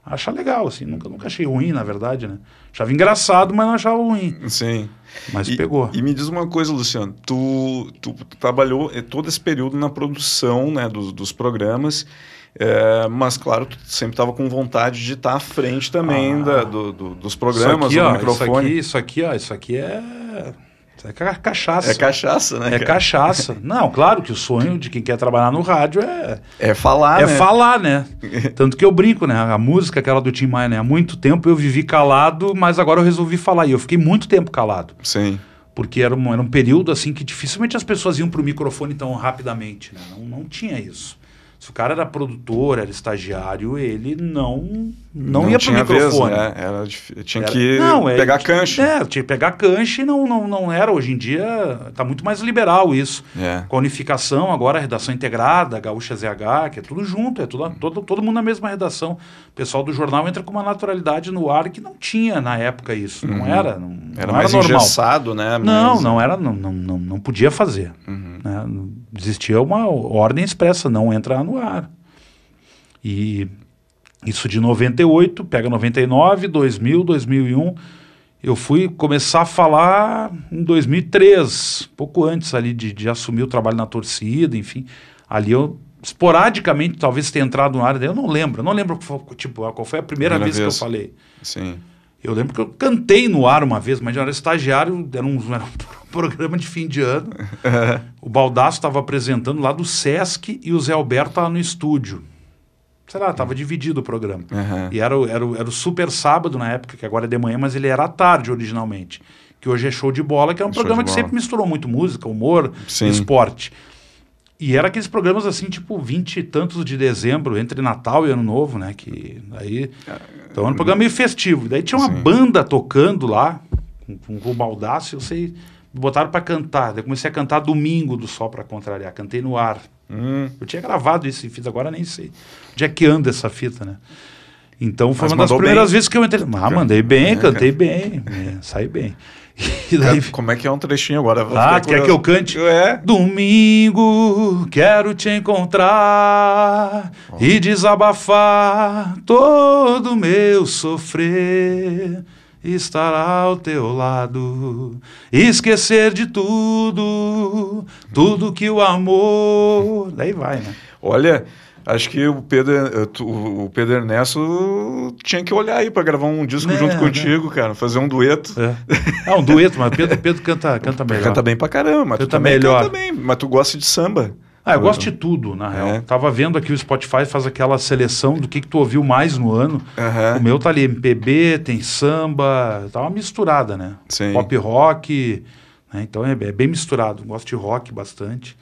acha legal, assim. Nunca, nunca achei ruim, na verdade, né? Achava engraçado, mas não achava ruim. Sim. Mas e, pegou. E me diz uma coisa, Luciano. Tu, tu, tu trabalhou eh, todo esse período na produção né, dos, dos programas. É, mas, claro, tu sempre estava com vontade de estar tá à frente também ah, da, do, do, dos programas, aqui, do ó, microfone. Isso aqui, isso aqui, ó, isso aqui é é cachaça. É cachaça, né? É cara? cachaça. Não, claro que o sonho de quem quer trabalhar no rádio é. É falar, é né? É falar, né? Tanto que eu brinco, né? A música, aquela do Tim Maia, né? Há muito tempo eu vivi calado, mas agora eu resolvi falar. E eu fiquei muito tempo calado. Sim. Porque era um, era um período assim que dificilmente as pessoas iam para o microfone tão rapidamente. Né? Não, não tinha isso. Se o cara era produtor, era estagiário, ele não não, não ia pro microfone. Vez, né? era, tinha era, que não, é, pegar cancha. É, tinha que pegar cancha e não, não, não era. Hoje em dia está muito mais liberal isso. É. Com a unificação, agora a redação integrada, Gaúcha ZH, que é tudo junto, é tudo, todo, todo mundo na mesma redação. O pessoal do jornal entra com uma naturalidade no ar que não tinha na época isso. Uhum. Não era. Não, era não mais era normal. engessado, né? Não, não era, não, não, não, não podia fazer. Uhum. Né? Existia uma ordem expressa, não entrar no ar. E isso de 98, pega 99, 2000, 2001. Eu fui começar a falar em 2003, pouco antes ali de, de assumir o trabalho na torcida, enfim. Ali eu esporadicamente talvez tenha entrado na área, eu não lembro, eu não lembro tipo, qual foi a primeira, primeira vez, vez, que eu falei. Sim. Eu lembro que eu cantei no ar uma vez, mas eu era estagiário, era um, era um programa de fim de ano. o Baldaço estava apresentando lá do Sesc e o Zé Alberto estava no estúdio sei lá, estava dividido o programa. Uhum. E era, era, era o super sábado na época, que agora é de manhã, mas ele era à tarde originalmente. Que hoje é show de bola, que é um show programa que sempre misturou muito música, humor, Sim. esporte. E era aqueles programas assim, tipo, vinte e tantos de dezembro, entre Natal e Ano Novo, né? Que aí. Então era um programa meio festivo. Daí tinha uma Sim. banda tocando lá, com, com o Baldaço, eu sei. Botaram para cantar. Daí comecei a cantar Domingo do Sol para contrariar. Cantei no ar. Hum. Eu tinha gravado isso em fita, agora nem sei. Onde é que anda essa fita, né? Então foi Mas uma das primeiras bem. vezes que eu entrei. Ah, mandei bem, é, cantei bem, é, saí bem. Daí... Como é que é um trechinho agora? ah, quer que eu cante? É. Domingo, quero te encontrar oh. e desabafar todo o meu sofrer. estar ao teu lado, esquecer de tudo, tudo que o amor. Daí vai, né? Olha, acho que o Pedro, eh, o Pedro Ernesto tinha que olhar aí para gravar um disco Né, junto né. contigo, cara, fazer um dueto. É. Ah, um dueto, mas Pedro, Pedro canta, canta melhor. Canta bem pra caramba, mas tu Canta também melhor. canta bem, mas tu gosta de samba. Ah, eu gosto de tudo, na real. É. Tava vendo aqui o Spotify faz aquela seleção do que, que tu ouviu mais no ano. Aham. O meu tá ali MPB, tem samba, tá uma misturada, né? Sim. Pop rock, né? Então é, é bem misturado. Gosto de rock bastante.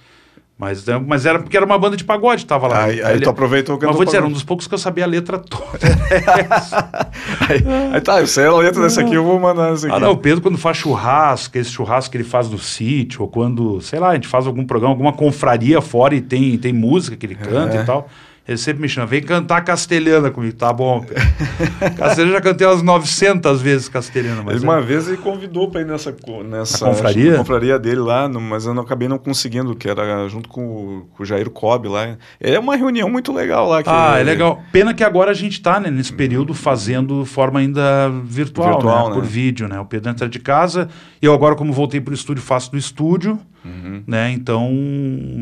Mas, é- mas era porque era uma banda de pagode, tava lá. Aí, aí tu aproveitou que Mas vou dizer, era um dos poucos que eu sabia a letra toda. aí, aí tá, eu sei a letra dessa aqui, eu vou mandar essa aqui. Ah, não, o Pedro, quando faz churrasco, esse churrasco que ele faz do sítio, ou quando, sei lá, a gente faz algum programa, alguma confraria fora e tem, tem música que ele canta É. e tal. Ele sempre me chama, vem cantar castelhana comigo, tá bom. Pedro. castelhana já cantei umas 900 vezes castelhana, mas Ele, é- uma vez ele convidou pra ir nessa, nessa confraria? confraria dele lá, no- mas eu não, acabei não conseguindo, que era junto com, o- com o Jair Cobb lá. É uma reunião muito legal lá. Ah, é legal. Pena que agora a gente tá né, nesse período fazendo forma ainda virtual, Virtual, né, né? por vídeo, né? O Pedro entra de casa e eu agora, como voltei pro estúdio, faço do estúdio, Uhum. né? Então,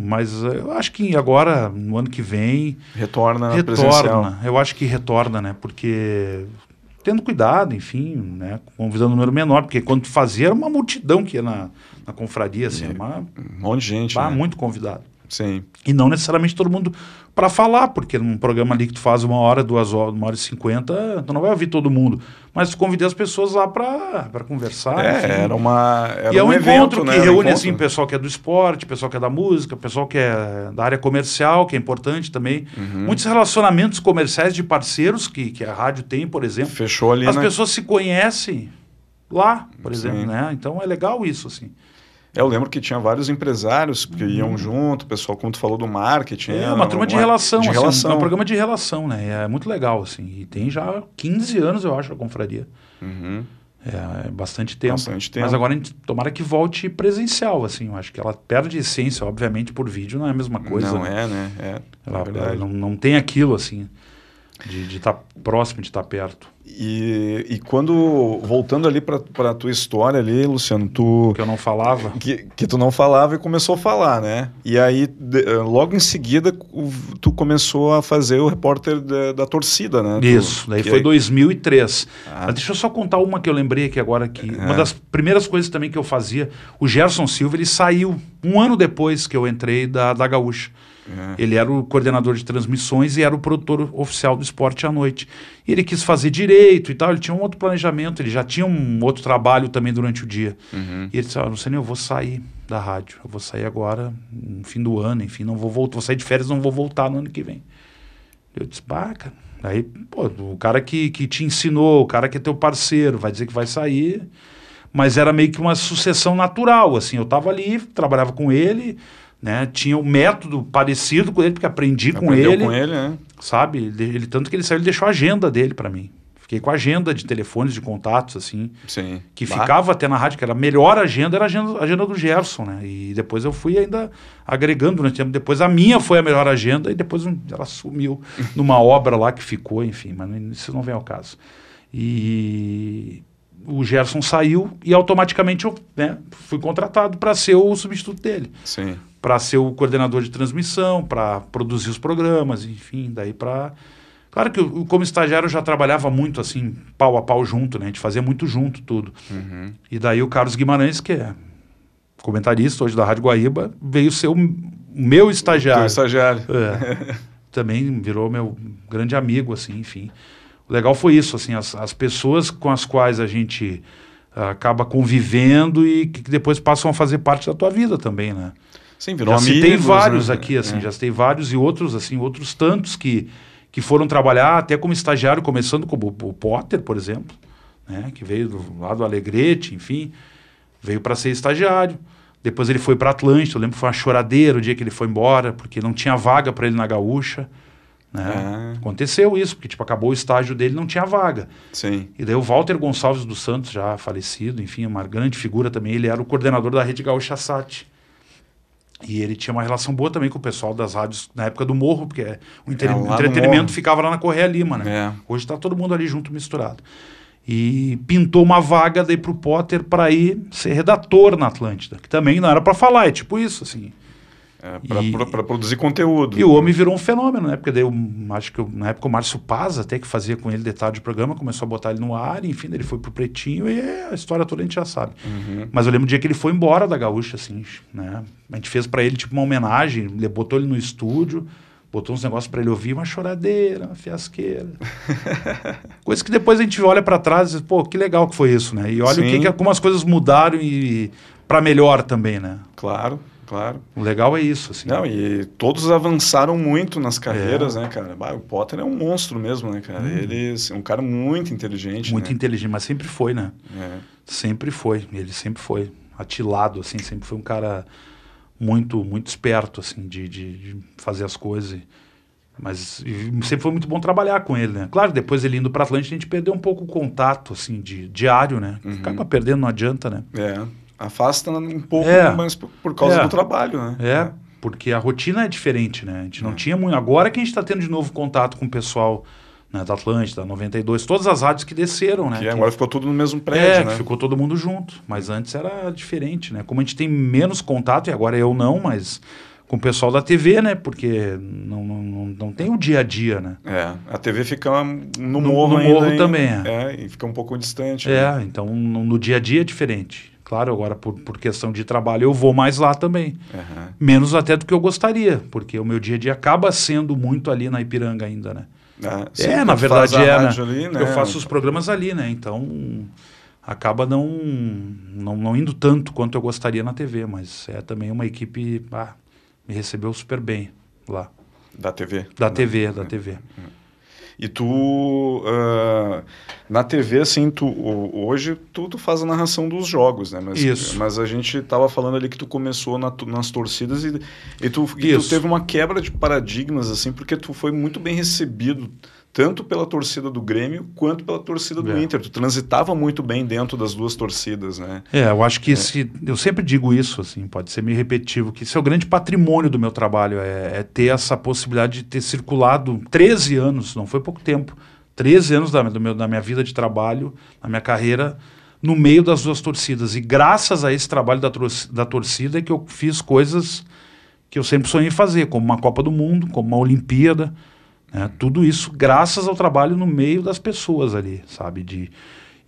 mas eu acho que agora, no ano que vem, Retorna, presencial. retorna. Eu acho que retorna, né? Porque tendo cuidado, enfim, né? Convidando um número menor, porque quando fazia era uma multidão que ia na, na confraria, assim, uma, Um monte de gente. bah, né? muito convidado. Sim. E não necessariamente todo mundo para falar, porque num programa ali que tu faz uma hora, duas horas, uma hora e cinquenta, tu não vai ouvir todo mundo. Mas tu convida as pessoas lá para conversar. é, enfim. era uma. Era e é um, evento, encontro né? que um reúne encontro. assim, pessoal que é do esporte, pessoal que é da música, pessoal que é da área comercial, que é importante também. Uhum. Muitos relacionamentos comerciais de parceiros que, que a rádio tem, por exemplo. Fechou ali, As né? pessoas se conhecem lá, por Sim. exemplo, né? Então é legal isso, assim. É, Eu lembro que tinha vários empresários que iam junto, o pessoal, como tu falou, do marketing. É era uma turma de relação, de assim, relação. é um programa de relação, né? É muito legal, assim. E tem já 15 anos, eu acho, a confraria. Uhum. É, é bastante tempo. Bastante tempo. Mas agora a gente tomara que volte presencial, assim. Eu acho que ela perde essência, obviamente, por vídeo não é a mesma coisa. Não né? é, né? É, Ela, é ela não, não tem aquilo, assim, de estar próximo, de estar perto. E, e quando, voltando ali para a tua história ali, Luciano, tu... Que eu não falava. Que, que tu não falava e começou a falar, né? E aí, de- eh, logo em seguida, tu começou a fazer o repórter da, da torcida, né? Tu- Isso, daí que foi aí- 2003. Ah. Mas deixa eu só contar uma que eu lembrei aqui agora. Uma É. das primeiras coisas também que eu fazia, o Gerson Silva, ele saiu um ano depois que eu entrei da, da Gaúcha. É. Ele era o coordenador de transmissões e era o produtor oficial do esporte à noite. E ele quis fazer direito e tal, ele tinha um outro planejamento, ele já tinha um outro trabalho também durante o dia. Uhum. E ele disse, ah, Luciano, eu vou sair da rádio, eu vou sair agora, no fim do ano, enfim, não vou voltar, vou sair de férias, não vou voltar no ano que vem. Eu disse, bah, cara. Aí, pô, o cara que, que te ensinou, o cara que é teu parceiro, vai dizer que vai sair. Mas era meio que uma sucessão natural, assim. Eu tava ali, trabalhava com ele, né? Tinha um método parecido com ele, porque aprendi com Aprendeu ele, com ele, né? sabe? Ele, ele- tanto que ele saiu, ele deixou a agenda dele para mim. Fiquei com a agenda de telefones, de contatos, assim Sim. que Bah. ficava até na rádio, que era a melhor agenda, era a agenda, a agenda do Gerson, né? E depois eu fui ainda agregando durante tempo. Depois a minha foi a melhor agenda e depois ela sumiu numa obra lá que ficou, enfim, mas isso não vem ao caso. E o Gerson saiu e automaticamente eu né, fui contratado para ser o substituto dele, Sim. para ser o coordenador de transmissão, para produzir os programas, enfim, daí para Claro que eu, como estagiário eu já trabalhava muito assim, pau a pau junto, né? A gente fazia muito junto tudo. Uhum. E daí o Carlos Guimarães, que é comentarista hoje da Rádio Guaíba, veio ser o o meu estagiário. estagiário. É. Também virou meu grande amigo, assim, enfim. Legal foi isso, assim, as, as pessoas com as quais a gente ah, acaba convivendo e que, depois passam a fazer parte da tua vida também, né? Sim, virou já amigos. citei vários né? aqui, assim, É. já citei vários e outros, assim, outros tantos que, que foram trabalhar até como estagiário, começando como o o Potter, por exemplo, né, que veio do lado do Alegrete, enfim, veio para ser estagiário. Depois ele foi para Atlântico, eu lembro que foi uma choradeira o dia que ele foi embora, porque não tinha vaga para ele na Gaúcha. Né? Ah. Aconteceu isso, porque tipo, acabou o estágio dele não tinha vaga. Sim. E daí o Walter Gonçalves dos Santos, já falecido, enfim, uma grande figura também, ele era o coordenador da Rede Gaúcha Sat. E ele tinha uma relação boa também com o pessoal das rádios na época do Morro, porque o É, lá no entretenimento ficava lá na Correia Lima, né? É. Hoje está todo mundo ali junto, misturado. e pintou uma vaga daí pro Potter para ir ser redator na Atlântida, que também não era para falar, é tipo isso, assim. É, para produzir conteúdo. E o homem virou um fenômeno, né? Porque daí eu, acho que eu, na época o Márcio Paz, até que fazia com ele detalhe de programa, começou a botar ele no ar, enfim, ele foi pro Pretinho e a história toda a gente já sabe. Uhum. Mas eu lembro do dia que ele foi embora da Gaúcha, assim, né? A gente fez para ele tipo uma homenagem, botou ele no estúdio, botou uns negócios para ele ouvir, uma choradeira, uma fiasqueira. Coisa que depois a gente olha para trás e diz, pô, que legal que foi isso, né? E olha Sim. o que, que como as coisas mudaram e para melhor também, né? Claro claro. O legal é isso, assim. Não, e todos avançaram muito nas carreiras, é. né, cara? Bah, o Potter é um monstro mesmo, né, cara? Hum. Ele é um cara muito inteligente. Muito né? inteligente, mas sempre foi, né? É. Sempre foi. Ele sempre foi atilado, assim, sempre foi um cara muito, muito esperto, assim, de, de, de fazer as coisas. Mas sempre foi muito bom trabalhar com ele, né? Claro, depois ele indo para Atlântica, a gente perdeu um pouco o contato, assim, de diário, né? Uhum. Acaba perdendo, não adianta, né? É afasta um pouco, é. mas por, por causa é. do trabalho, né? É, porque a rotina é diferente, né? A gente não é. tinha muito. Agora que a gente está tendo de novo contato com o pessoal né, da Atlântida, da 92, todas as rádios que desceram, né? Que, que agora ficou tudo no mesmo prédio, é, né? ficou todo mundo junto. Mas antes era diferente, né? Como a gente tem menos contato, e agora eu não, mas com o pessoal da TV, né? Porque não, não, não tem o dia a dia, né? É, a TV fica no morro no, no morro também, é. é. e fica um pouco distante. É, né? então no, no, dia a dia é diferente. Claro, agora por, por questão de trabalho eu vou mais lá também. Uhum. Menos até do que eu gostaria, porque o meu dia a dia acaba sendo muito ali na Ipiranga ainda, né? Ah, sim, é, na verdade é, né? Ali, né? Eu faço os programas ali, né? Então acaba não, não, não indo tanto quanto eu gostaria na TV, mas é também uma equipe ah, me recebeu super bem lá. Da TV? Da TV, da TV. Uhum. E tu, uh, na TV, assim, tu, hoje tu, tu, faz a narração dos jogos, né? Mas, Isso. Mas a gente estava falando ali que tu começou na, nas torcidas e, e, tu, e tu teve uma quebra de paradigmas, assim, porque tu foi muito bem recebido tanto pela torcida do Grêmio quanto pela torcida do é. Inter. Tu transitava muito bem dentro das duas torcidas, né? É, eu acho que é. esse, eu sempre digo isso, assim, pode ser meio repetitivo, que esse é o grande patrimônio do meu trabalho, é, é ter essa possibilidade de ter circulado 13 anos, não foi pouco tempo, 13 anos da, meu, da minha vida de trabalho, na minha carreira, no meio das duas torcidas. E graças a esse trabalho da, da torcida é que eu fiz coisas que eu sempre sonhei fazer, como uma Copa do Mundo, como uma Olimpíada, né? Tudo isso graças ao trabalho no meio das pessoas ali, sabe? De,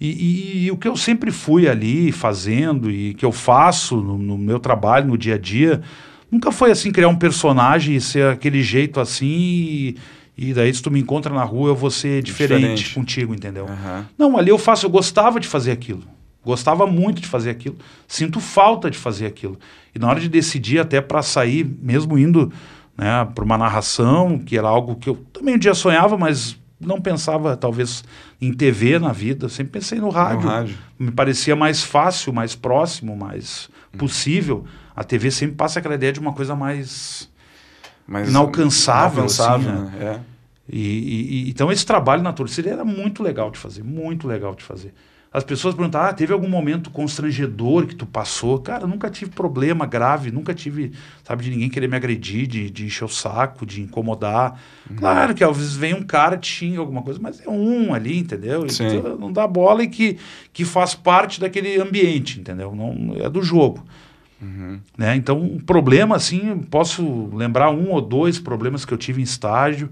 e, e, e, o que eu sempre fui ali fazendo e que eu faço no, no, meu trabalho, no dia a dia, nunca foi assim criar um personagem e ser aquele jeito assim e, e daí se tu me encontra na rua eu vou ser diferente, diferente. contigo, entendeu? Uhum. Não, ali eu faço, eu gostava de fazer aquilo. Gostava muito de fazer aquilo. Sinto falta de fazer aquilo. E na hora de decidir até para sair, mesmo indo né, para uma narração, que era algo que eu também um dia sonhava, mas não pensava talvez em TV na vida, sempre pensei no rádio. no rádio. Me parecia mais fácil, mais próximo, mais hum. possível. A TV sempre passa aquela ideia de uma coisa mais, mais inalcançável. inalcançável assim, né? né? É. E, e, então esse trabalho na torcida era muito legal de fazer, muito legal de fazer. As pessoas perguntam, ah, teve algum momento constrangedor que tu passou? Cara, nunca tive problema grave, nunca tive, sabe, de ninguém querer me agredir, de, de encher o saco, de incomodar. Uhum. Claro que às vezes vem um cara te xinga alguma coisa, mas é um ali, entendeu? Então, não dá bola e que, que faz parte daquele ambiente, entendeu? Não, é do jogo. Uhum. Né? Então, um problema, assim, posso lembrar um ou dois problemas que eu tive em estágio,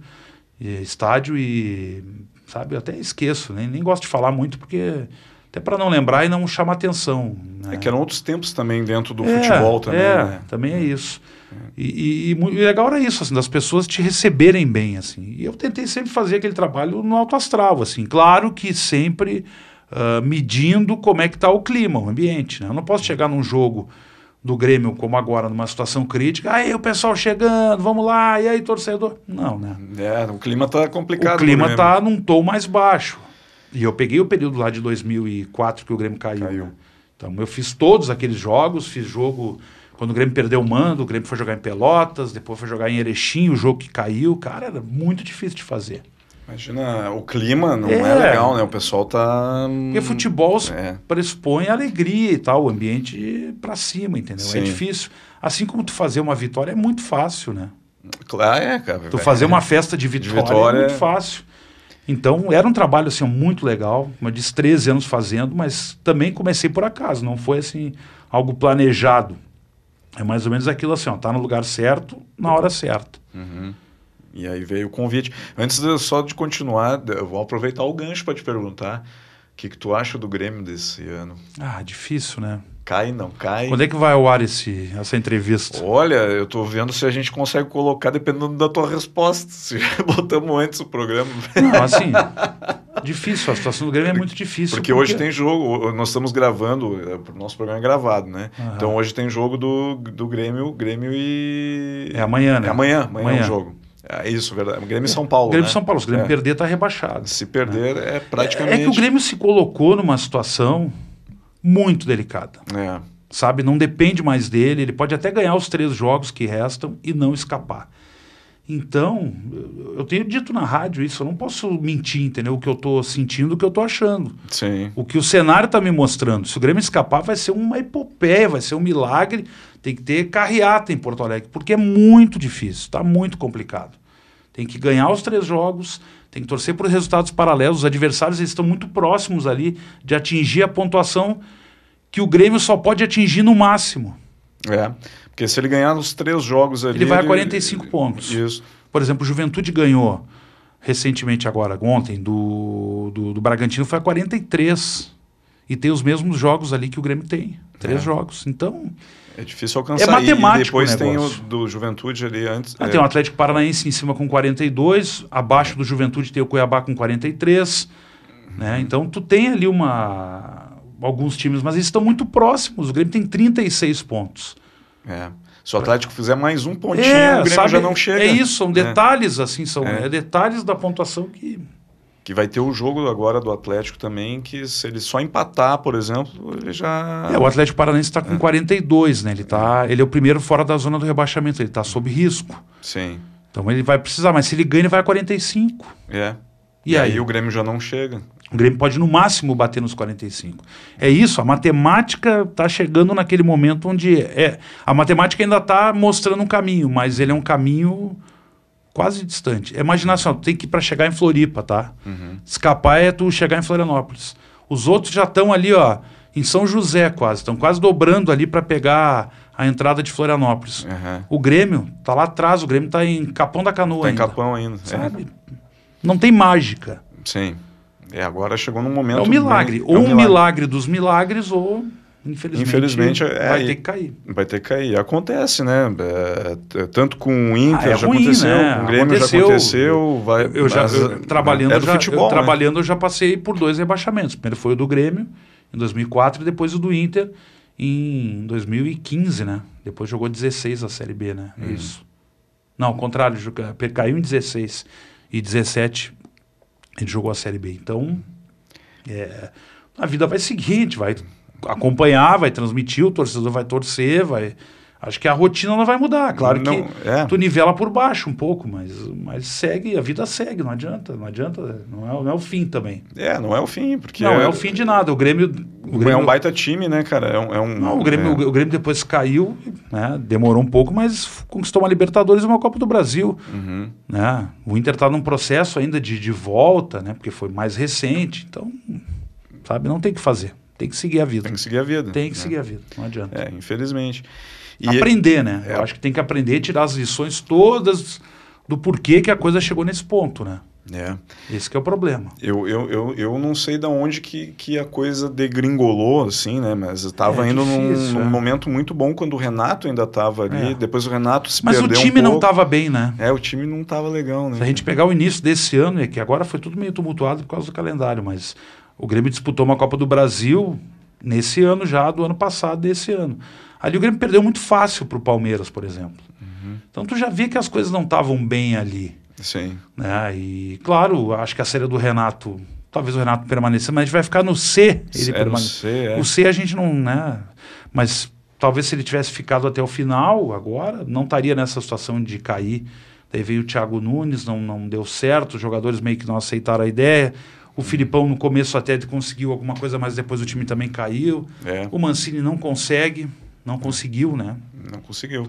estádio e, sabe, eu até esqueço, nem, nem gosto de falar muito porque até para não lembrar e não chamar atenção. Né? É que eram outros tempos também dentro do é, futebol também. É, né? também é isso. É. E, e, e, legal era isso, assim, das pessoas te receberem bem, assim. E eu tentei sempre fazer aquele trabalho no alto astral, assim. Claro que sempre uh, medindo como é que está o clima, o ambiente. Né? Eu não posso chegar num jogo do Grêmio, como agora, numa situação crítica, aí o pessoal chegando, vamos lá, e aí torcedor? Não, né? É, o clima tá complicado. O clima tá num tom mais baixo. E eu peguei o período lá de 2004 que o Grêmio caiu. caiu. Né? Então eu fiz todos aqueles jogos, fiz jogo quando o Grêmio perdeu o mando, o Grêmio foi jogar em Pelotas, depois foi jogar em Erechim, o jogo que caiu, cara, era muito difícil de fazer. Imagina, o clima não é, é legal, né? O pessoal tá. Porque futebol é. pressupõe alegria e tal, o ambiente para cima, entendeu? É Sim. É difícil. Assim como tu fazer uma vitória é muito fácil, né? Claro, é, cara. Tu fazer uma festa de vitória, de vitória é muito fácil. Então era um trabalho assim muito legal, uma de 13 anos fazendo, mas também comecei por acaso, não foi assim algo planejado. É mais ou menos aquilo assim, ó, tá no lugar certo, na hora certa. Uhum. E aí veio o convite. Antes de, só de continuar, eu vou aproveitar o gancho para te perguntar o que, que tu acha do Grêmio desse ano. Ah, difícil, né? Cai, não cai. Quando é que vai ao ar esse, essa entrevista? Olha, eu tô vendo se a gente consegue colocar dependendo da tua resposta. Se botamos antes o programa. Não, assim, difícil. A situação do Grêmio é muito difícil. Porque, porque... hoje tem jogo. Nós estamos gravando, o nosso programa é gravado, né? Então hoje tem jogo do, do Grêmio, Grêmio e. É amanhã, né? É amanhã, amanhã, amanhã. é o jogo. É isso, verdade. O Grêmio e São Paulo. Grêmio e né? São Paulo. Se o Grêmio é. perder, está rebaixado. Se perder, né? é praticamente. É, é, que o Grêmio se colocou numa situação muito delicada. É. Sabe? Não depende mais dele. Ele pode até ganhar os três jogos que restam e não escapar. Então, eu tenho dito na rádio isso, eu não posso mentir, entendeu? O que eu estou sentindo, o que eu estou achando. Sim. O que o cenário está me mostrando. Se o Grêmio escapar, vai ser uma epopeia, vai ser um milagre. Tem que ter carreata em Porto Alegre, porque é muito difícil, está muito complicado. Tem que ganhar os três jogos, tem que torcer por resultados paralelos. Os adversários estão muito próximos ali de atingir a pontuação que o Grêmio só pode atingir no máximo. É. Porque se ele ganhar os três jogos ali. Ele vai a 45 ele... pontos. Isso. Por exemplo, o Juventude ganhou recentemente, agora, ontem, do, do, do Bragantino, foi a 43. E tem os mesmos jogos ali que o Grêmio tem. Três é. jogos. Então. É difícil alcançar. É matemático. E depois tem o do Juventude ali antes. Ah, é... Tem o Atlético Paranaense em cima com 42, abaixo do Juventude tem o Cuiabá com 43. Uhum. Né? Então tu tem ali uma alguns times, mas eles estão muito próximos. O Grêmio tem 36 pontos. É. Se o Atlético fizer mais um pontinho, é, o Grêmio sabe, já não chega. É isso, são é. detalhes assim, são é. é. detalhes da pontuação que que vai ter o jogo agora do Atlético também, que se ele só empatar, por exemplo, ele já. É, o Atlético Paranaense está com é. 42, né? Ele, tá, ele é o primeiro fora da zona do rebaixamento, ele está sob risco. Sim. Então ele vai precisar, mas se ele ganha, ele vai a 45. É. E, e aí? aí o Grêmio já não chega. O Grêmio pode no máximo bater nos 45. É isso, a matemática está chegando naquele momento onde é, a matemática ainda está mostrando um caminho, mas ele é um caminho quase distante. É imaginação, tem que ir para chegar em Floripa, tá? Uhum. Escapar é tu chegar em Florianópolis. Os outros já estão ali, ó, em São José quase, estão quase dobrando ali para pegar a entrada de Florianópolis. Uhum. O Grêmio tá lá atrás, o Grêmio tá em Capão da Canoa tá ainda. em Capão ainda, é. sabe? É. Não tem mágica. Sim. É, agora chegou num momento. É um milagre. Bem, ou é um milagre. milagre. dos milagres, ou infelizmente, infelizmente é, vai ter que cair. Vai ter que cair. Acontece, né? É, tanto com o Inter ah, é já ruim, aconteceu, né? com o Grêmio aconteceu, já aconteceu. Vai, eu já, eu, trabalhando, é já, futebol, eu, né? trabalhando eu já passei por dois rebaixamentos. Primeiro foi o do Grêmio, em 2004, e depois o do Inter, em 2015, né? Depois jogou 16 a Série B, né? Hum. Isso. Não, ao contrário, caiu em 16 e 17 ele jogou a Série B. Então, é, a vida vai gente vai acompanhar, vai transmitir, o torcedor vai torcer, vai. Acho que a rotina não vai mudar. Claro não, que é. tu nivela por baixo um pouco, mas, mas segue, a vida segue, não adianta, não adianta, não é, não é o fim também. É, não é o fim, porque... Não, é, é o fim de nada, o Grêmio... O Grêmio é um baita time, né, cara? É um... É um não, o Grêmio, é. o Grêmio depois caiu, né, demorou um pouco, mas conquistou uma Libertadores e uma Copa do Brasil. Uhum. Né? O Inter está num processo ainda de, de volta, né, porque foi mais recente, então, sabe, não tem que fazer. Tem que seguir a vida. Tem que seguir a vida. Tem que né? seguir a vida, não adianta. É, infelizmente. E aprender, né? É... Eu acho que tem que aprender, tirar as lições todas do porquê que a coisa chegou nesse ponto, né? É. Esse que é o problema. Eu, eu, eu, eu não sei de onde que, que a coisa degringolou, assim, né? Mas estava é, indo difícil, num, é. num, momento muito bom quando o Renato ainda estava ali. É. Depois o Renato se Mas perdeu o time um não estava bem, né? É, o time não estava legal, né? Se a gente pegar o início desse ano, é que agora foi tudo meio tumultuado por causa do calendário, mas o Grêmio disputou uma Copa do Brasil nesse ano já, do ano passado, desse ano. Ali o Grêmio perdeu muito fácil para o Palmeiras, por exemplo. Uhum. Então tu já via que as coisas não estavam bem ali. Sim. Né? E claro, acho que a série do Renato, talvez o Renato permaneça, mas a gente vai ficar no C. Ele é permane... C, é. O C a gente não, né? Mas talvez se ele tivesse ficado até o final, agora, não estaria nessa situação de cair. Daí veio o Thiago Nunes, não, não deu certo, os jogadores meio que não aceitaram a ideia. O Filipão no começo até conseguiu alguma coisa, mas depois o time também caiu. É. O Mancini não consegue. Não conseguiu, né? Não conseguiu.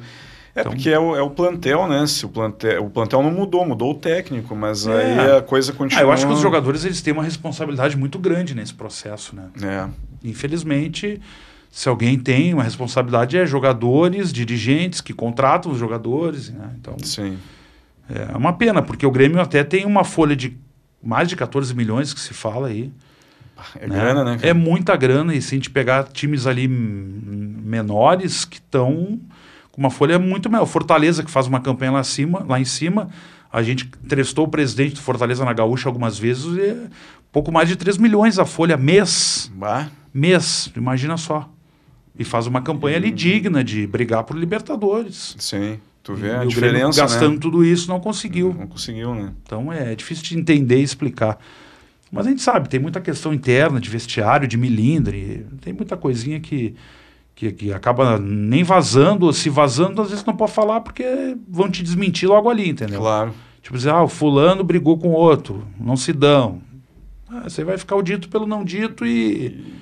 É Então- porque é o, é o plantel, né? Se o plantel, o plantel não mudou, mudou o técnico, mas É. aí a coisa Ah, continua. eu acho que os jogadores eles têm uma responsabilidade muito grande nesse processo, né? É, Infelizmente, se alguém tem uma responsabilidade é jogadores, dirigentes que contratam os jogadores, né? Então sim. é uma pena porque o Grêmio até tem uma folha de mais de 14 milhões que se fala aí. É grana, né? cara? É muita grana e se a gente pegar times ali hum, menores que estão com uma folha muito maior. Fortaleza que faz uma campanha lá, cima, lá em cima, a gente entrevistou o presidente do Fortaleza na Gaúcha algumas vezes e é pouco mais de 3 milhões a folha mês, Bah, mês, imagina só. E faz uma campanha ali digna de brigar por Libertadores. sim. Tu vê e a o Grêmio diferença, gastando né? tudo isso não conseguiu. Não conseguiu, né? Então é difícil de entender e explicar. Mas a gente sabe, tem muita questão interna de vestiário, de milindre, tem muita coisinha que, que, que acaba nem vazando, ou se vazando, às vezes não pode falar porque vão te desmentir logo ali, entendeu? Claro. Tipo dizer, ah, o fulano brigou com o outro, não se dão. Ah, você vai ficar o dito pelo não dito e.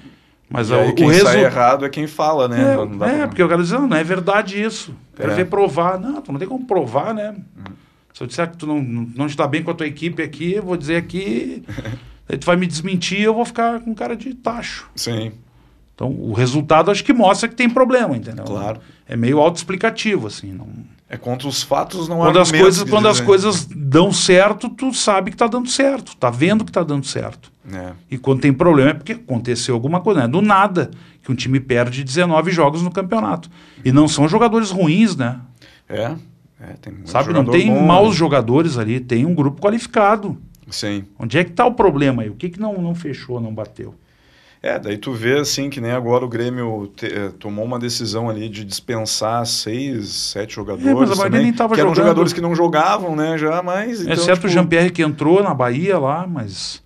Mas e aí, o, quem o sai resultado. errado é quem fala, né? É, Não é, pra- porque o cara diz, não, não é verdade isso. Quero É. ver provar. Não, tu não tem como provar, né? Hum. Se eu disser que tu não, não está bem com a tua equipe aqui, eu vou dizer aqui, aí tu vai me desmentir eu vou ficar com cara de tacho. Sim, Então, o resultado acho que mostra que tem problema, entendeu? Claro. É meio autoexplicativo, assim. Não... é contra os fatos, não Quando, as coisas, quando as coisas dão certo, tu sabe que tá dando certo. Tá vendo que tá dando certo. É, E quando tem problema é porque aconteceu alguma coisa. Não é do nada que um time perde 19 jogos no campeonato. E não são jogadores ruins, né? é, é, tem muito Sabe, não tem bom, maus né? jogadores ali, tem um grupo qualificado. Sim. Onde é que está o problema aí? O que, que não, não fechou, não bateu? É, daí tu vê assim que nem agora o Grêmio te- eh, tomou uma decisão ali de dispensar seis, sete jogadores. É, mas a maioria também, nem tava que eram jogando. jogadores que não jogavam, né? Já mais. Então, Exceto tipo, o Jean-Pierre que entrou na Bahia lá, mas.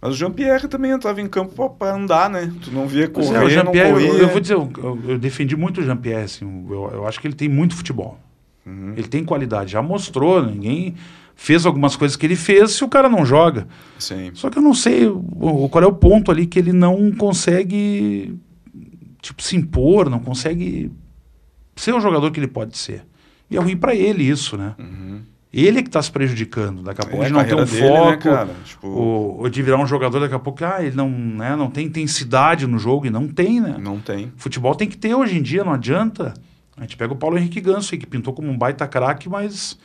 Mas o Jean-Pierre também entrava em campo pra andar, né? Tu não via correr, é, o não Jean-Pierre, corria. eu, eu vou dizer, eu, eu- eu defendi muito o Jean-Pierre, assim, eu, eu acho que ele tem muito futebol. Uhum. Ele tem qualidade, já mostrou, ninguém fez algumas coisas que ele fez se o cara não joga. Sim, Só que eu não sei o, qual é o ponto ali que ele não consegue tipo se impor, não consegue ser o jogador que ele pode ser. E é ruim pra ele isso, né? Uhum. Ele que está se prejudicando. Daqui a pouco É, de não ter um dele, né, foco, cara? Tipo, ou, ou de virar um jogador daqui a pouco, ah, ele não, né, não tem intensidade no jogo e não tem, né? não tem. Futebol tem que ter hoje em dia, não adianta. A gente pega o Paulo Henrique Ganso aí, que pintou como um baita craque, mas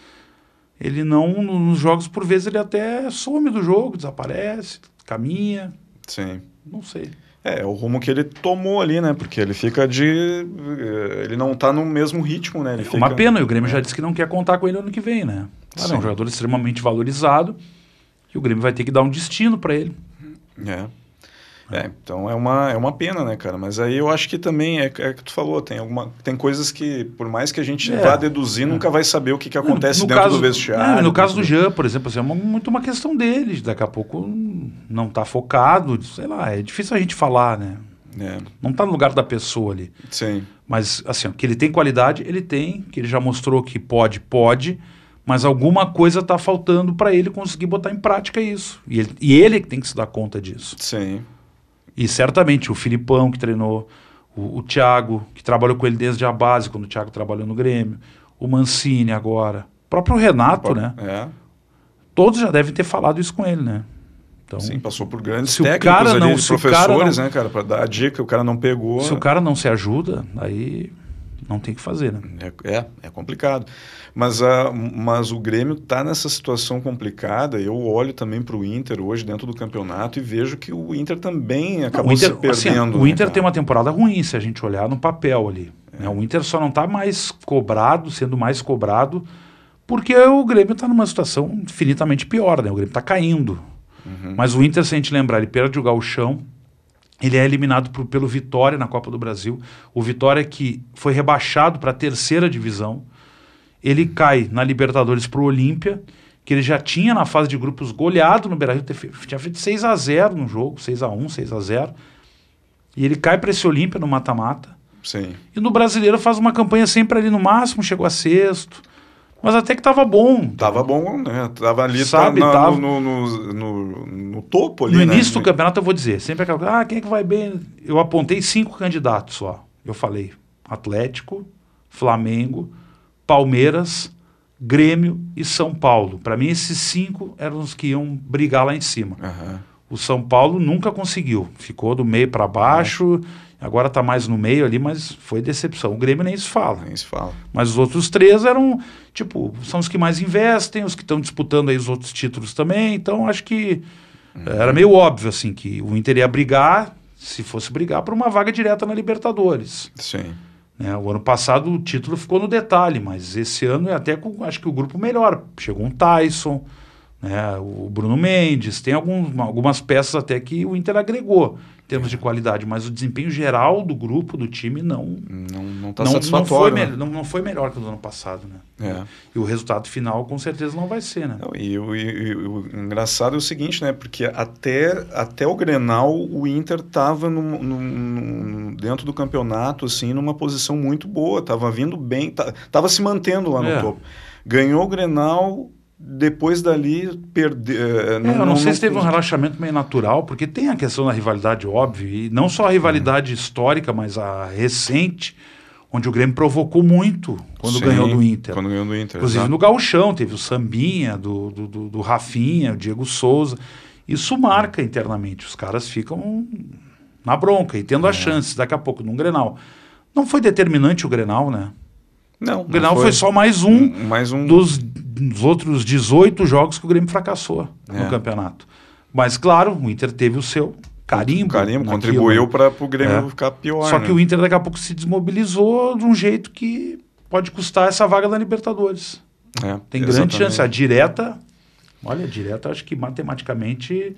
ele não, nos jogos, por vezes, ele até some do jogo, desaparece, caminha, Sim. não sei. É, é o rumo que ele tomou ali, né? Porque ele fica de. eh, Ele não tá no mesmo ritmo, né? Ele É fica... uma pena, e o Grêmio já disse que não quer contar com ele ano que vem, né? Claro, é um jogador extremamente valorizado e o Grêmio vai ter que dar um destino para ele. É. É, então é uma, é uma pena, né, cara? Mas aí eu acho que também é, é que tu falou, tem, alguma, tem coisas que, por mais que a gente É. vá deduzir, nunca vai saber o que, que acontece No dentro caso- do vestiário. é, no caso do Jean, por exemplo, assim, é uma- muito uma questão dele. Daqui a pouco não tá focado, sei lá, é difícil a gente falar, né? É, Não tá no lugar da pessoa ali. sim, Mas, assim, que ele tem qualidade, ele tem. Que ele já mostrou que pode, pode. Mas alguma coisa tá faltando para ele conseguir botar em prática isso. E ele, e ele que tem que se dar conta disso. sim. E certamente o Filipão, que treinou, o, o Thiago, que trabalhou com ele desde a base, quando o Thiago trabalhou no Grêmio, o Mancini agora, o próprio Renato, né? É, Todos já devem ter falado isso com ele, né? Então, sim, passou por grandes se o técnicos cara ali, não- se o cara professores, não- né, cara? Pra dar a dica, o cara não pegou. se o cara não se ajuda, aí não tem o que fazer, né? É, é, é complicado. Mas, a, mas o Grêmio está nessa situação complicada. Eu olho também para o Inter hoje dentro do campeonato e vejo que o Inter também acabou o Inter, se perdendo. assim, o né, Inter cara? tem uma temporada ruim, se a gente olhar no papel ali. É. né? O Inter só não está mais cobrado, sendo mais cobrado, porque o Grêmio está numa situação infinitamente pior, né? O Grêmio está caindo. Uhum. Mas o Inter, se a gente lembrar, ele perde o gauchão, ele é eliminado pro- pelo Vitória na Copa do Brasil. O Vitória que foi rebaixado para a terceira divisão. Ele cai na Libertadores para o Olímpia, que ele já tinha na fase de grupos goleado no Beira-Rio, tinha feito 6 a 0 no jogo, 6 a 1 6 a 0 E ele cai para esse Olímpia no mata-mata. Sim. E no Brasileiro faz uma campanha sempre ali no máximo, chegou a sexto. Mas até que tava bom. Tava bom, né? Tava ali Sabe, tá na- tava- No, no, no, no topo ali, No né? início do campeonato eu vou dizer, sempre aquela coisa, ah, quem é que vai bem? Eu apontei cinco candidatos só. Eu falei Atlético, Flamengo, Palmeiras, Grêmio e São Paulo. Para mim, esses cinco eram os que iam brigar lá em cima. Aham. O São Paulo nunca conseguiu. Ficou do meio para baixo, agora está mais no meio ali, mas foi decepção. O Grêmio nem se fala. Nem se fala. Mas os outros três eram, tipo, são os que mais investem, os que estão disputando aí os outros títulos também. Então, acho que era meio óbvio, assim, que o Inter ia brigar, se fosse brigar, por uma vaga direta na Libertadores. Sim. né? O ano passado o título ficou no detalhe, mas esse ano é até com, acho que o grupo melhor. Chegou um Tyson, né? o Bruno Mendes, tem algum, algumas peças até que o Inter agregou em termos de qualidade, mas o desempenho geral do grupo, do time, não. Não, não tá não, não, foi satisfatório. né? não, não foi melhor que o do ano passado, né? É. E o resultado final com certeza não vai ser, né? Não, e, o, e- o engraçado é o seguinte, né? Porque até, até o Grenal, o Inter estava dentro do campeonato, assim, numa posição muito boa. Tava vindo bem, ta- tava se mantendo lá no É. topo. Ganhou o Grenal, depois dali perdeu. É, eu não, sei se teve um relaxamento meio natural, porque tem a questão da rivalidade, óbvio, e não só a rivalidade histórica, mas a recente, onde o Grêmio provocou muito quando Sim, ganhou do Inter. Quando ganhou do Inter. Inclusive exato. no Gauchão, teve o Sambinha, do, do, do, do Rafinha, o Diego Souza. Isso marca internamente. Os caras ficam na bronca e tendo É. as chances daqui a pouco num Grenal. Não foi determinante o Grenal, né? Não, O Grenal foi, só mais um mais um dos, dos outros 18 jogos que o Grêmio fracassou É. no campeonato. Mas, claro, o Inter teve o seu carimbo. carimbo, naquilo. contribuiu para o Grêmio É. ficar pior. Só né? que o Inter daqui a pouco se desmobilizou de um jeito que pode custar essa vaga da Libertadores. É, Tem grande exatamente. chance. A direta, olha, a direta acho que matematicamente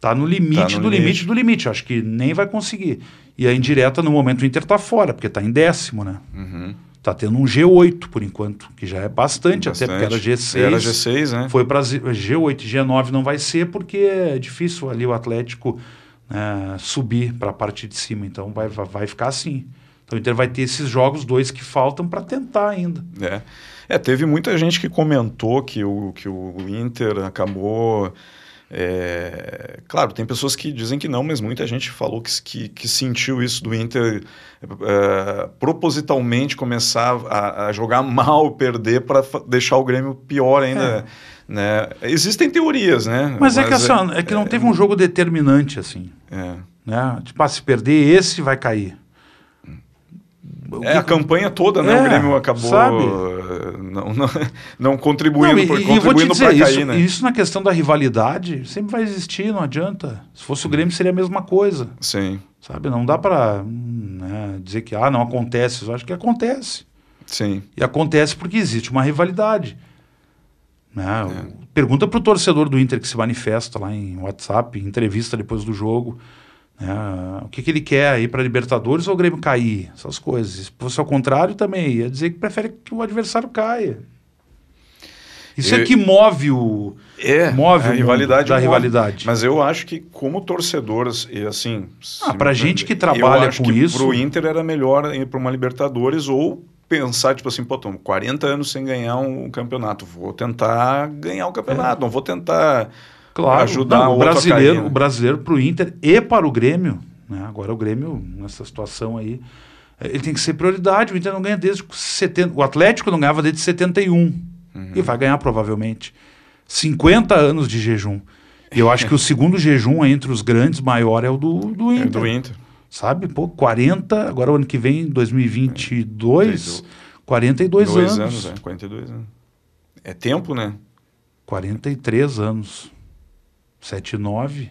tá no limite Tá no do limite. limite. do limite. Acho que nem vai conseguir. E a indireta, no momento, o Inter tá fora, porque tá em décimo, né? Uhum. Tá tendo um G8 por enquanto, que já é bastante, até porque era Bastante. G6. Era G6, né? Foi para G8, G9 não vai ser porque é difícil ali o Atlético né, subir para a parte de cima. Então vai, vai, vai ficar assim. Então o Inter vai ter esses jogos, dois que faltam para tentar ainda. É. É, teve muita gente que comentou que o, que o Inter acabou. É, Claro, tem pessoas que dizem que não, mas muita gente falou que, que, que sentiu isso do Inter é, propositalmente começar a, a jogar mal, perder, para deixar o Grêmio pior ainda. Né? Existem teorias, né? Mas, é que assim, ó, é que não teve um jogo determinante assim. É. Né? Tipo, ah, se perder esse, vai cair. É, a campanha toda, né? É, o Grêmio acabou sabe? não, não, não contribuindo, Não, e, por- contribuindo para isso, cair, né? isso na questão da rivalidade sempre vai existir, não adianta. Se fosse o Grêmio, seria a mesma coisa. Sim, Sabe? Não dá para né, dizer que ah, não acontece. Eu acho que acontece. sim. E acontece porque existe uma rivalidade. Né? É. Pergunta para o torcedor do Inter que se manifesta lá em WhatsApp, em entrevista depois do jogo. Né? O que, que ele quer aí para Libertadores ou o Grêmio cair? Essas coisas. Se fosse ao contrário também, ia dizer que prefere que o adversário caia. Isso é Eu- que move o. É, Move a o rivalidade da rivalidade. Mas eu acho que como torcedores, e assim... Ah, pra gente que trabalha com que isso- Pro Inter era melhor ir para uma Libertadores ou pensar, tipo assim, pô, estamos 40 anos sem ganhar um campeonato, vou tentar ganhar o campeonato, não vou tentar Claro, ajudar não, o brasileiro, né? o brasileiro para o Inter e para o Grêmio, né? agora o Grêmio nessa situação aí, eh, ele tem que ser prioridade. O Inter não ganha desde 70, o Atlético não ganhava desde 71 Uhum. e vai ganhar provavelmente 50 anos de jejum. E eu acho que o segundo jejum entre os grandes maior é o do, do É Inter. do Inter. Sabe? Pô, 40, agora o ano que vem, 2022, 42 Dois anos. anos, é, 42 anos. É tempo, né? 43 anos. 79.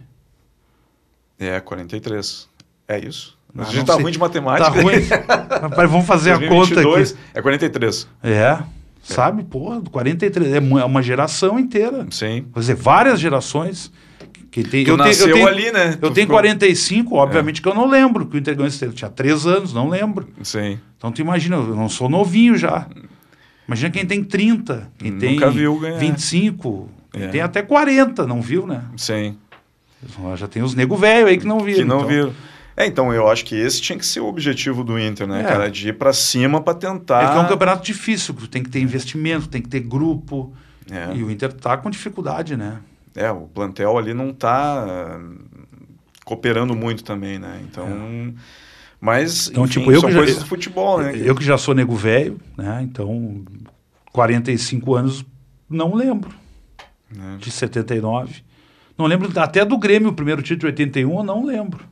É, 43. É isso. Ah, a gente tá sei. ruim de Tá matemática. ruim. Rapaz, vamos fazer a conta 2022 aqui. É 43. É, sabe? Porra, 43. É é uma geração inteira. Sim. Quer dizer, várias gerações. Que tem, Tu eu, tenho, nasceu eu tenho, ali, né? Eu Tu tenho ficou- 45, obviamente que eu não lembro que o Inter ganhou esse tempo. Tinha 3 anos, não lembro. Sim. Então tu imagina, eu não sou novinho já. Imagina quem tem 30, quem Nunca tem viu ganhar. 25, quem É. tem até 40, não viu, né? Sim. Já tem os nego velho aí que não viram. Que não então. viram. É, então eu acho que esse tinha que ser o objetivo do Inter, né, É. cara? De ir pra cima pra tentar. É que é um campeonato difícil, tem que ter investimento, tem que ter grupo. É. E o Inter tá com dificuldade, né? É, o plantel ali não tá ah, cooperando muito também, né? Então. Mas, Então, enfim, tipo, eu são que já- futebol, né? Eu que já sou nego velho, né? Então, 45 anos, não lembro. Né? De 79. Não lembro até do Grêmio, o primeiro título de 81, eu não lembro.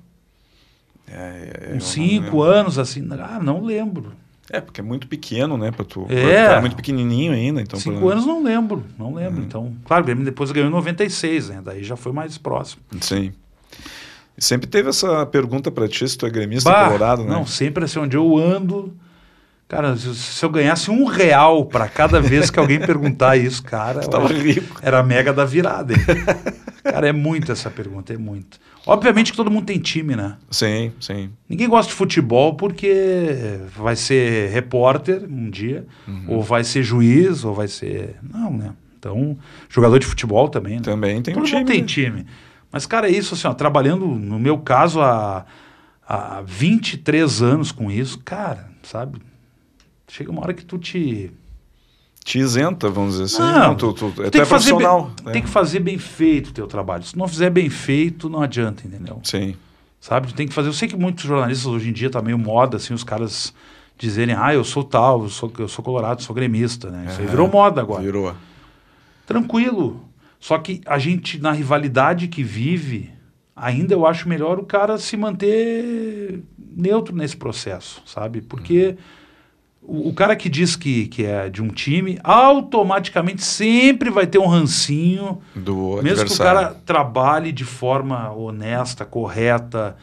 É, é, Uns não 5 lembro. anos, assim, ah, não lembro. É, porque é muito pequeno, né? Pra tu. É. Era muito pequenininho ainda, então. 5 pra- anos não lembro, não lembro. Uhum. Então, claro, o Grêmio depois ganhou em 96, né? Daí já foi mais próximo. Sim. Sempre teve essa pergunta pra ti, se tu é gremista Bah, colorado, né? Não, sempre assim, onde eu ando. Cara, se, eu ganhasse um real para cada vez que alguém perguntar isso, cara, tava rico. era a mega da virada. hein? cara, é muito essa pergunta, é muito. Obviamente que todo mundo tem time, né? Sim, sim. Ninguém gosta de futebol porque vai ser repórter um dia, Uhum. ou vai ser juiz, ou vai ser. Não, né? Então, jogador de futebol também. Né? Também tem Todo um time. mundo tem né? time. Mas, cara, é isso, assim, ó, trabalhando, no meu caso, há, há 23 anos com isso, cara, sabe? Chega uma hora que tu te. Te isenta, vamos dizer assim. Não, Não, tu, tu, tu, tem, é que fazer bem, profissional. né? tem que fazer bem feito o teu trabalho. Se não fizer bem feito, não adianta, entendeu? Sim. Sabe? Tem que fazer. Eu sei que muitos jornalistas hoje em dia tá meio moda, assim, os caras dizerem, ah, eu sou tal, eu sou, eu sou colorado, sou gremista, né? Isso aí Aham. virou moda agora. Virou. Tranquilo. Só que a gente, na rivalidade que vive, ainda eu acho melhor o cara se manter neutro nesse processo, sabe? Porque o, o cara que diz que, que é de um time, automaticamente sempre vai ter um rancinho, Do mesmo que o cara trabalhe de forma honesta, correta,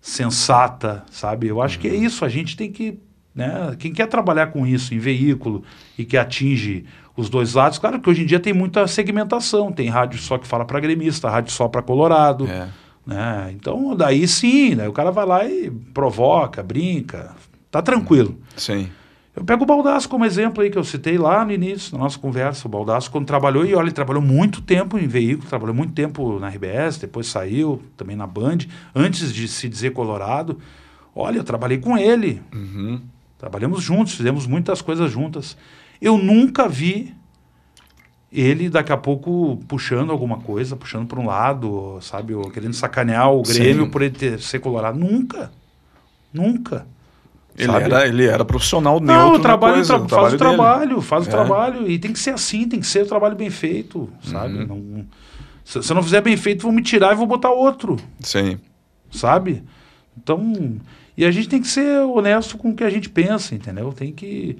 sensata, sabe? Eu acho Uhum. que é isso, a gente tem que, né, quem quer trabalhar com isso em veículo e que atinge os dois lados, claro que hoje em dia tem muita segmentação, tem rádio só que fala para gremista, rádio só para colorado, É. né? Então, daí sim, né, o cara vai lá e provoca, brinca, tá tranquilo. Sim. Eu pego o Baldaço como exemplo aí, que eu citei lá no início da nossa conversa. O Baldaço, quando trabalhou, e olha, ele trabalhou muito tempo em veículo, trabalhou muito tempo na RBS, depois saiu também na Band, antes de se dizer Colorado. Olha, eu trabalhei com ele, Uhum. trabalhamos juntos, fizemos muitas coisas juntas. Eu nunca vi ele daqui a pouco puxando alguma coisa, puxando para um lado, sabe, ou querendo sacanear o Grêmio Sim. por ele ter, ser Colorado. Nunca. Nunca. Ele Sabe? era, ele era profissional neutro Não, o trabalho, coisa, tra- faz o dele. trabalho, faz o É. trabalho. E tem que ser assim, tem que ser o trabalho bem feito, sabe? Uhum. Não, se, se eu não fizer bem feito, vão me tirar e vou botar outro, Sim. sabe? Então, e a gente tem que ser honesto com o que a gente pensa, entendeu? Tem que.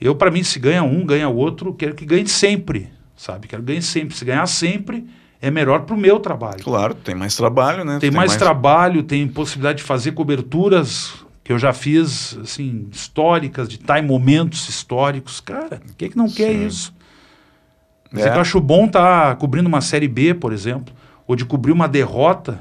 Eu, para mim, se ganha um, ganha outro, quero que ganhe sempre, sabe? Quero que ganhe sempre. Se ganhar sempre, é melhor para o meu trabalho. Claro, tem mais trabalho, né? Tem mais, trabalho, tem possibilidade de fazer coberturas que eu já fiz, assim, históricas, de estar em momentos históricos. Cara, quem é que não quer Sim. isso? É. Eu acho bom estar cobrindo uma Série B, por exemplo, ou de cobrir uma derrota.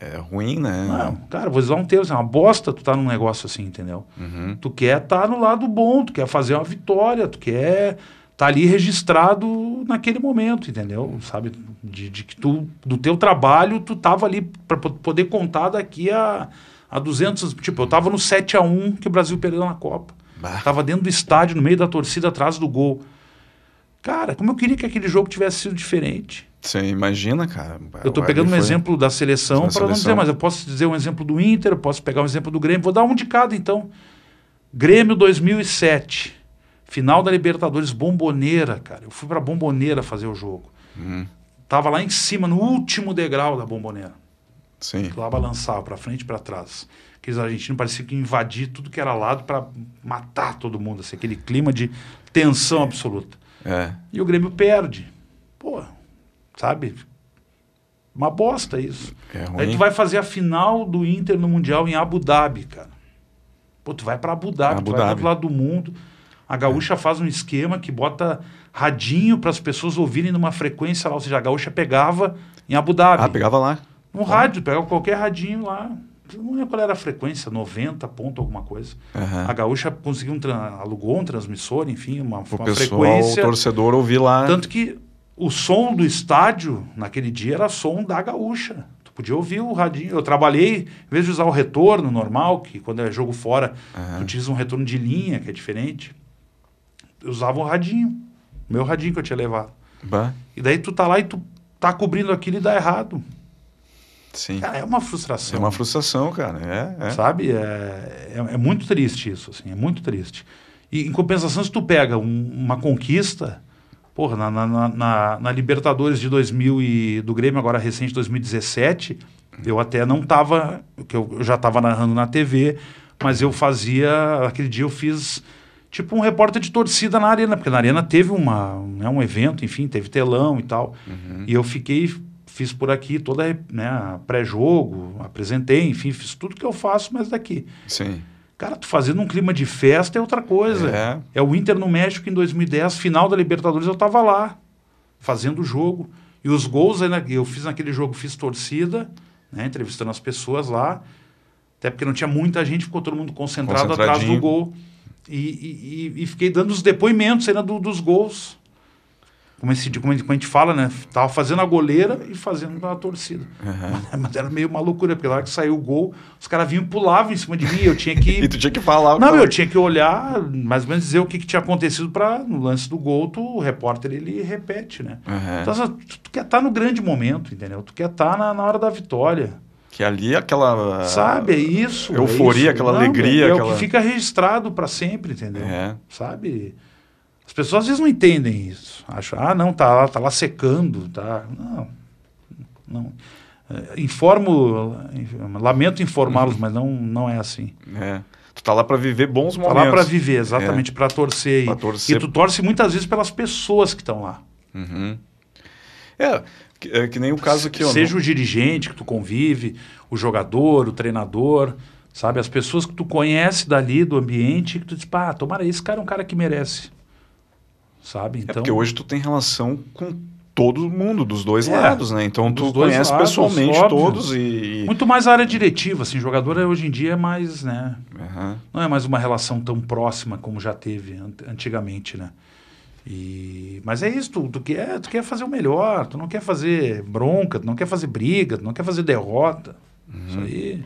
É ruim, né? Não, cara, vou usar um termo, assim, é uma bosta tu tá num negócio assim, entendeu? Uhum. Tu quer estar no lado bom, tu quer fazer uma vitória, tu quer estar ali registrado naquele momento, entendeu? Sabe? De, de que tu, do teu trabalho, tu tava ali para poder contar daqui a, a 200. Tipo, eu tava no 7 a 1 que o Brasil perdeu na Copa. Bah. Tava dentro do estádio, no meio da torcida, atrás do gol. Cara, como eu queria que aquele jogo tivesse sido diferente. Você imagina, cara? Eu tô pegando um foi- exemplo da seleção para não dizer, mas eu posso dizer um exemplo do Inter, eu posso pegar um exemplo do Grêmio, vou dar um de cada então. Grêmio 2007, final da Libertadores Bomboneira, cara. Eu fui para Bomboneira fazer o jogo. Uhum. Tava lá em cima, no último degrau da Bomboneira. Sim. Lá balançava para frente e para trás. Aqueles argentinos pareciam que invadir tudo que era lado para matar todo mundo, assim, aquele clima de tensão absoluta. É. E o Grêmio perde. Pô, sabe? Uma bosta isso. É Aí ruim. tu vai fazer a final do Inter no Mundial em Abu Dhabi, cara. Pô, tu vai pra Abu Dhabi, Abu tu vai Dhabi. outro lado do mundo. A Gaúcha faz um esquema que bota radinho para as pessoas ouvirem numa frequência lá, ou seja, a Gaúcha pegava em Abu Dhabi. Ah, pegava lá. Um rádio, pegava qualquer radinho lá. Não lembro qual era a frequência, 90 ponto alguma coisa. Aham. A Gaúcha conseguiu um alugou um transmissor, enfim, uma, O uma pessoal, frequência. o torcedor ouvir lá. Tanto que o som do estádio, naquele dia, era som da gaúcha. Tu podia ouvir o radinho. Eu trabalhei, em vez de usar o retorno normal, que quando é jogo fora, Aham. tu utiliza um retorno de linha, que é diferente. Eu usava o radinho. O meu radinho que eu tinha levado. Bah. E daí tu tá lá e tu tá cobrindo aquilo e dá errado. Sim. Cara, é uma frustração. É uma frustração, cara. É, é. Sabe? É, é, é muito triste isso, assim, é muito triste. E em compensação, se tu pega um- uma conquista, porra, na, na- na- na- Libertadores de 2000 e do Grêmio, agora recente, 2017, eu até não tava, que eu, eu já estava narrando na TV, mas eu fazia, aquele dia eu fiz tipo um repórter de torcida na arena, porque na arena teve uma, né, um evento, enfim, teve telão e tal. E eu fiquei, fiz por aqui toda, né, pré-jogo, apresentei, enfim, fiz tudo que eu faço, mas daqui. Sim. Cara, tu fazendo um clima de festa é outra coisa. É. É o Inter no México em 2010, final da Libertadores, eu tava lá, fazendo o jogo. E os gols, eu fiz naquele jogo, fiz torcida, né, entrevistando as pessoas lá. Até porque não tinha muita gente, ficou todo mundo concentrado atrás do gol. E, e, e- e fiquei dando os depoimentos ainda do- dos gols. Como, esse, como a gente- fala, né? Tava fazendo a goleira e fazendo a torcida. Mas era meio uma loucura, porque na hora que saiu o gol, os caras vinham e pulavam em cima de mim. Eu tinha que. E tu tinha que falar Não, eu tinha que olhar, mais ou menos dizer o que, que tinha acontecido para no lance do gol, tu, o repórter ele repete, né? Aham. Então, tu, tu quer estar no grande momento, entendeu? Tu quer estar na, na hora da vitória. Que ali aquela. Sabe? É isso. é euforia, isso. aquela Não, alegria, É, é o aquela- que fica registrado para sempre, entendeu? É. Sabe? As pessoas às vezes não entendem isso. Acham, ah, não, tá lá, tá lá secando, tá. Não. Não. É, Informo, lamento informá-los, mas não, não é assim. É. Tu tá lá pra viver bons Tá momentos. lá para viver, exatamente, para torcer. Pra E- torcer. E tu torce muitas vezes pelas pessoas que estão lá. Uhum. É, que, é que nem o caso aqui. Seja o dirigente que tu convive, o jogador, o treinador, sabe? As pessoas que tu conhece dali, do ambiente, que tu diz, pá, tomara, esse cara é um cara que merece. Sabe? É Então, porque hoje tu tem relação com todo mundo, dos dois É, lados, né? Então tu conhece lados, pessoalmente óbvio. todos e. e- muito mais a área diretiva, assim, jogador é, hoje em dia é mais, né? Aham. Não é mais uma relação tão próxima como já teve an- antigamente, né? E, mas é isso, tu, tu, quer, tu quer fazer o melhor, tu não quer fazer bronca, tu não quer fazer briga, tu não quer fazer derrota. Isso aí.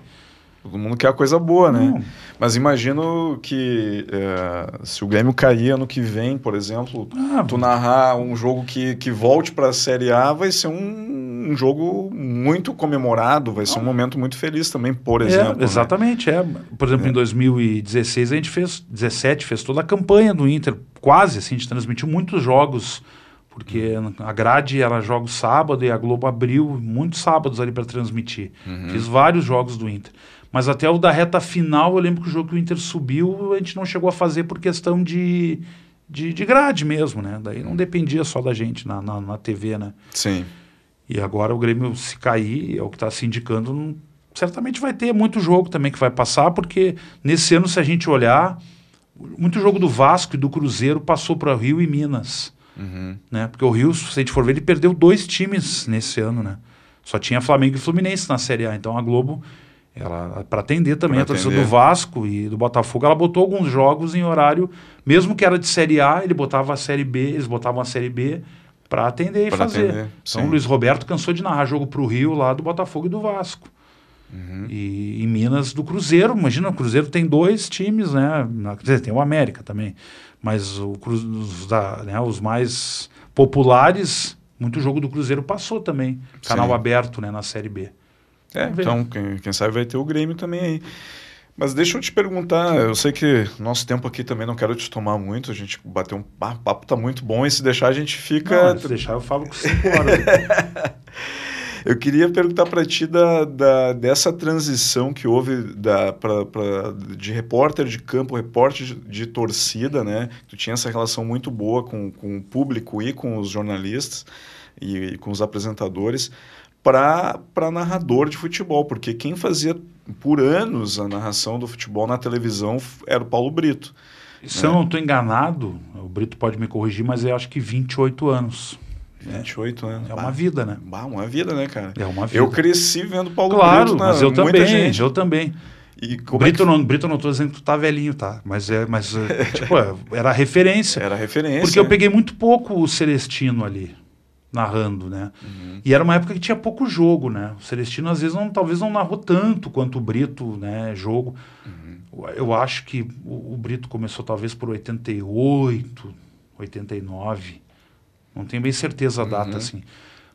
Todo mundo quer a coisa boa, né? Não. Mas imagino que é, se o Grêmio cair ano que vem, por exemplo, Ah, tu narrar um jogo que, que volte para a Série A vai ser um, um jogo muito comemorado, vai ser um momento muito feliz também, por É, exemplo. né? exatamente, é. Por exemplo, em 2016 a gente fez, 17 fez toda a campanha do Inter, quase assim, a gente transmitiu muitos jogos, porque a grade era jogos sábado e a Globo abriu muitos sábados ali para transmitir. Fiz vários jogos do Inter. Mas até o da reta final, eu lembro que o jogo que o Inter subiu, a gente não chegou a fazer por questão de, de, de grade mesmo, né? Daí não dependia só da gente na, na, na TV, né? Sim. E agora o Grêmio, se cair, é o que está se indicando, não- certamente vai ter muito jogo também que vai passar, porque nesse ano, se a gente olhar, muito jogo do Vasco e do Cruzeiro passou para Rio e Minas. Uhum. Né? Porque o Rio, se a gente for ver, ele perdeu dois times nesse ano. Né? Só tinha Flamengo e Fluminense na Série A. Então a Globo, ela para atender também Pra a torcida do Vasco e do Botafogo, ela botou alguns jogos em horário, mesmo que era de Série A, ele botava a Série B, eles botavam a Série B para atender e Pra fazer. atender, então sim. o Luiz Roberto cansou de narrar jogo para o Rio lá do Botafogo e do Vasco. Uhum. E em Minas do Cruzeiro, imagina, o Cruzeiro tem dois times, né? Quer dizer, tem o América também. Mas o os, da- né, os mais populares, muito jogo do Cruzeiro passou também. Canal Sim. aberto né, na Série B. É, então, quem, quem sabe vai ter o Grêmio também aí. Mas deixa eu te perguntar, eu sei que nosso tempo aqui também não quero te tomar muito, a gente bateu um papo, papo tá muito bom, e se deixar a gente fica... Não, se deixar, eu falo com cinco horas. Eu queria perguntar para ti da, da- dessa transição que houve da, pra, pra- de repórter de campo, repórter de, de torcida, né? Tu tinha essa relação muito boa com, com o público e com os jornalistas e, e com os apresentadores para narrador de futebol, porque quem fazia por anos a narração do futebol na televisão era o Paulo Brito. Se eu não estou enganado, o Brito pode me corrigir, mas eu acho que 28 anos. 28 anos. É uma Bah, vida, né? bah, uma vida, né, cara? É uma vida. Eu cresci vendo Paulo Claro, Brito na mas eu muita também, gente. eu também. E é Brito, que não, Brito, não tô dizendo que tu tá velhinho, tá? Mas, é, mas é, tipo, é, era referência. era referência? Porque eu peguei muito pouco o Celestino ali, narrando, né? Uhum. E era uma época que tinha pouco jogo, né? O Celestino, às vezes, não, talvez não narrou tanto quanto o Brito, né? Jogo. Uhum. Eu acho que o, o Brito começou talvez por 88, 89. Não tenho bem certeza a data, Uhum. assim.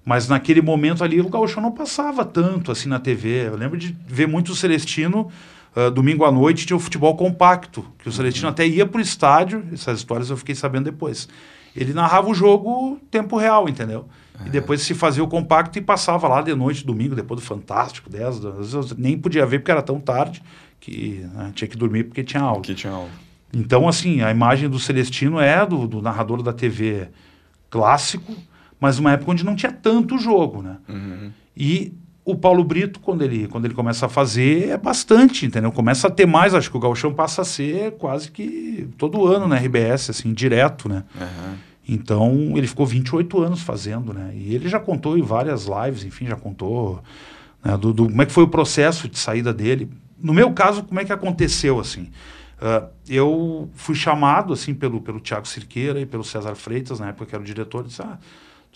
Mas naquele momento ali o Gauchão não passava tanto assim na TV. Eu lembro de ver muito o Celestino. Uh, domingo à noite tinha o futebol compacto, que o Celestino uhum. até ia para o estádio, essas histórias eu fiquei sabendo depois. Ele narrava o jogo tempo real, entendeu? Uhum. E depois se fazia o compacto e passava lá de noite, domingo, depois do Fantástico, 10, às vezes nem podia ver porque era tão tarde que né, tinha que dormir porque tinha aula. Que tinha aula. Então, assim, a imagem do Celestino é do, do narrador da TV clássico, mas uma época onde não tinha tanto jogo, né? Uhum. E o Paulo Brito, quando ele, quando ele começa a fazer, é bastante, entendeu? Começa a ter mais, acho que o Galchão passa a ser quase que todo ano na RBS, assim, direto, né? Uhum. Então, ele ficou 28 anos fazendo, né? E ele já contou em várias lives, enfim, já contou né, do, do, como é que foi o processo de saída dele. No meu caso, como é que aconteceu, assim? Uh, eu fui chamado, assim, pelo, pelo Tiago Cirqueira e pelo César Freitas, na época que era o diretor, disse, ah,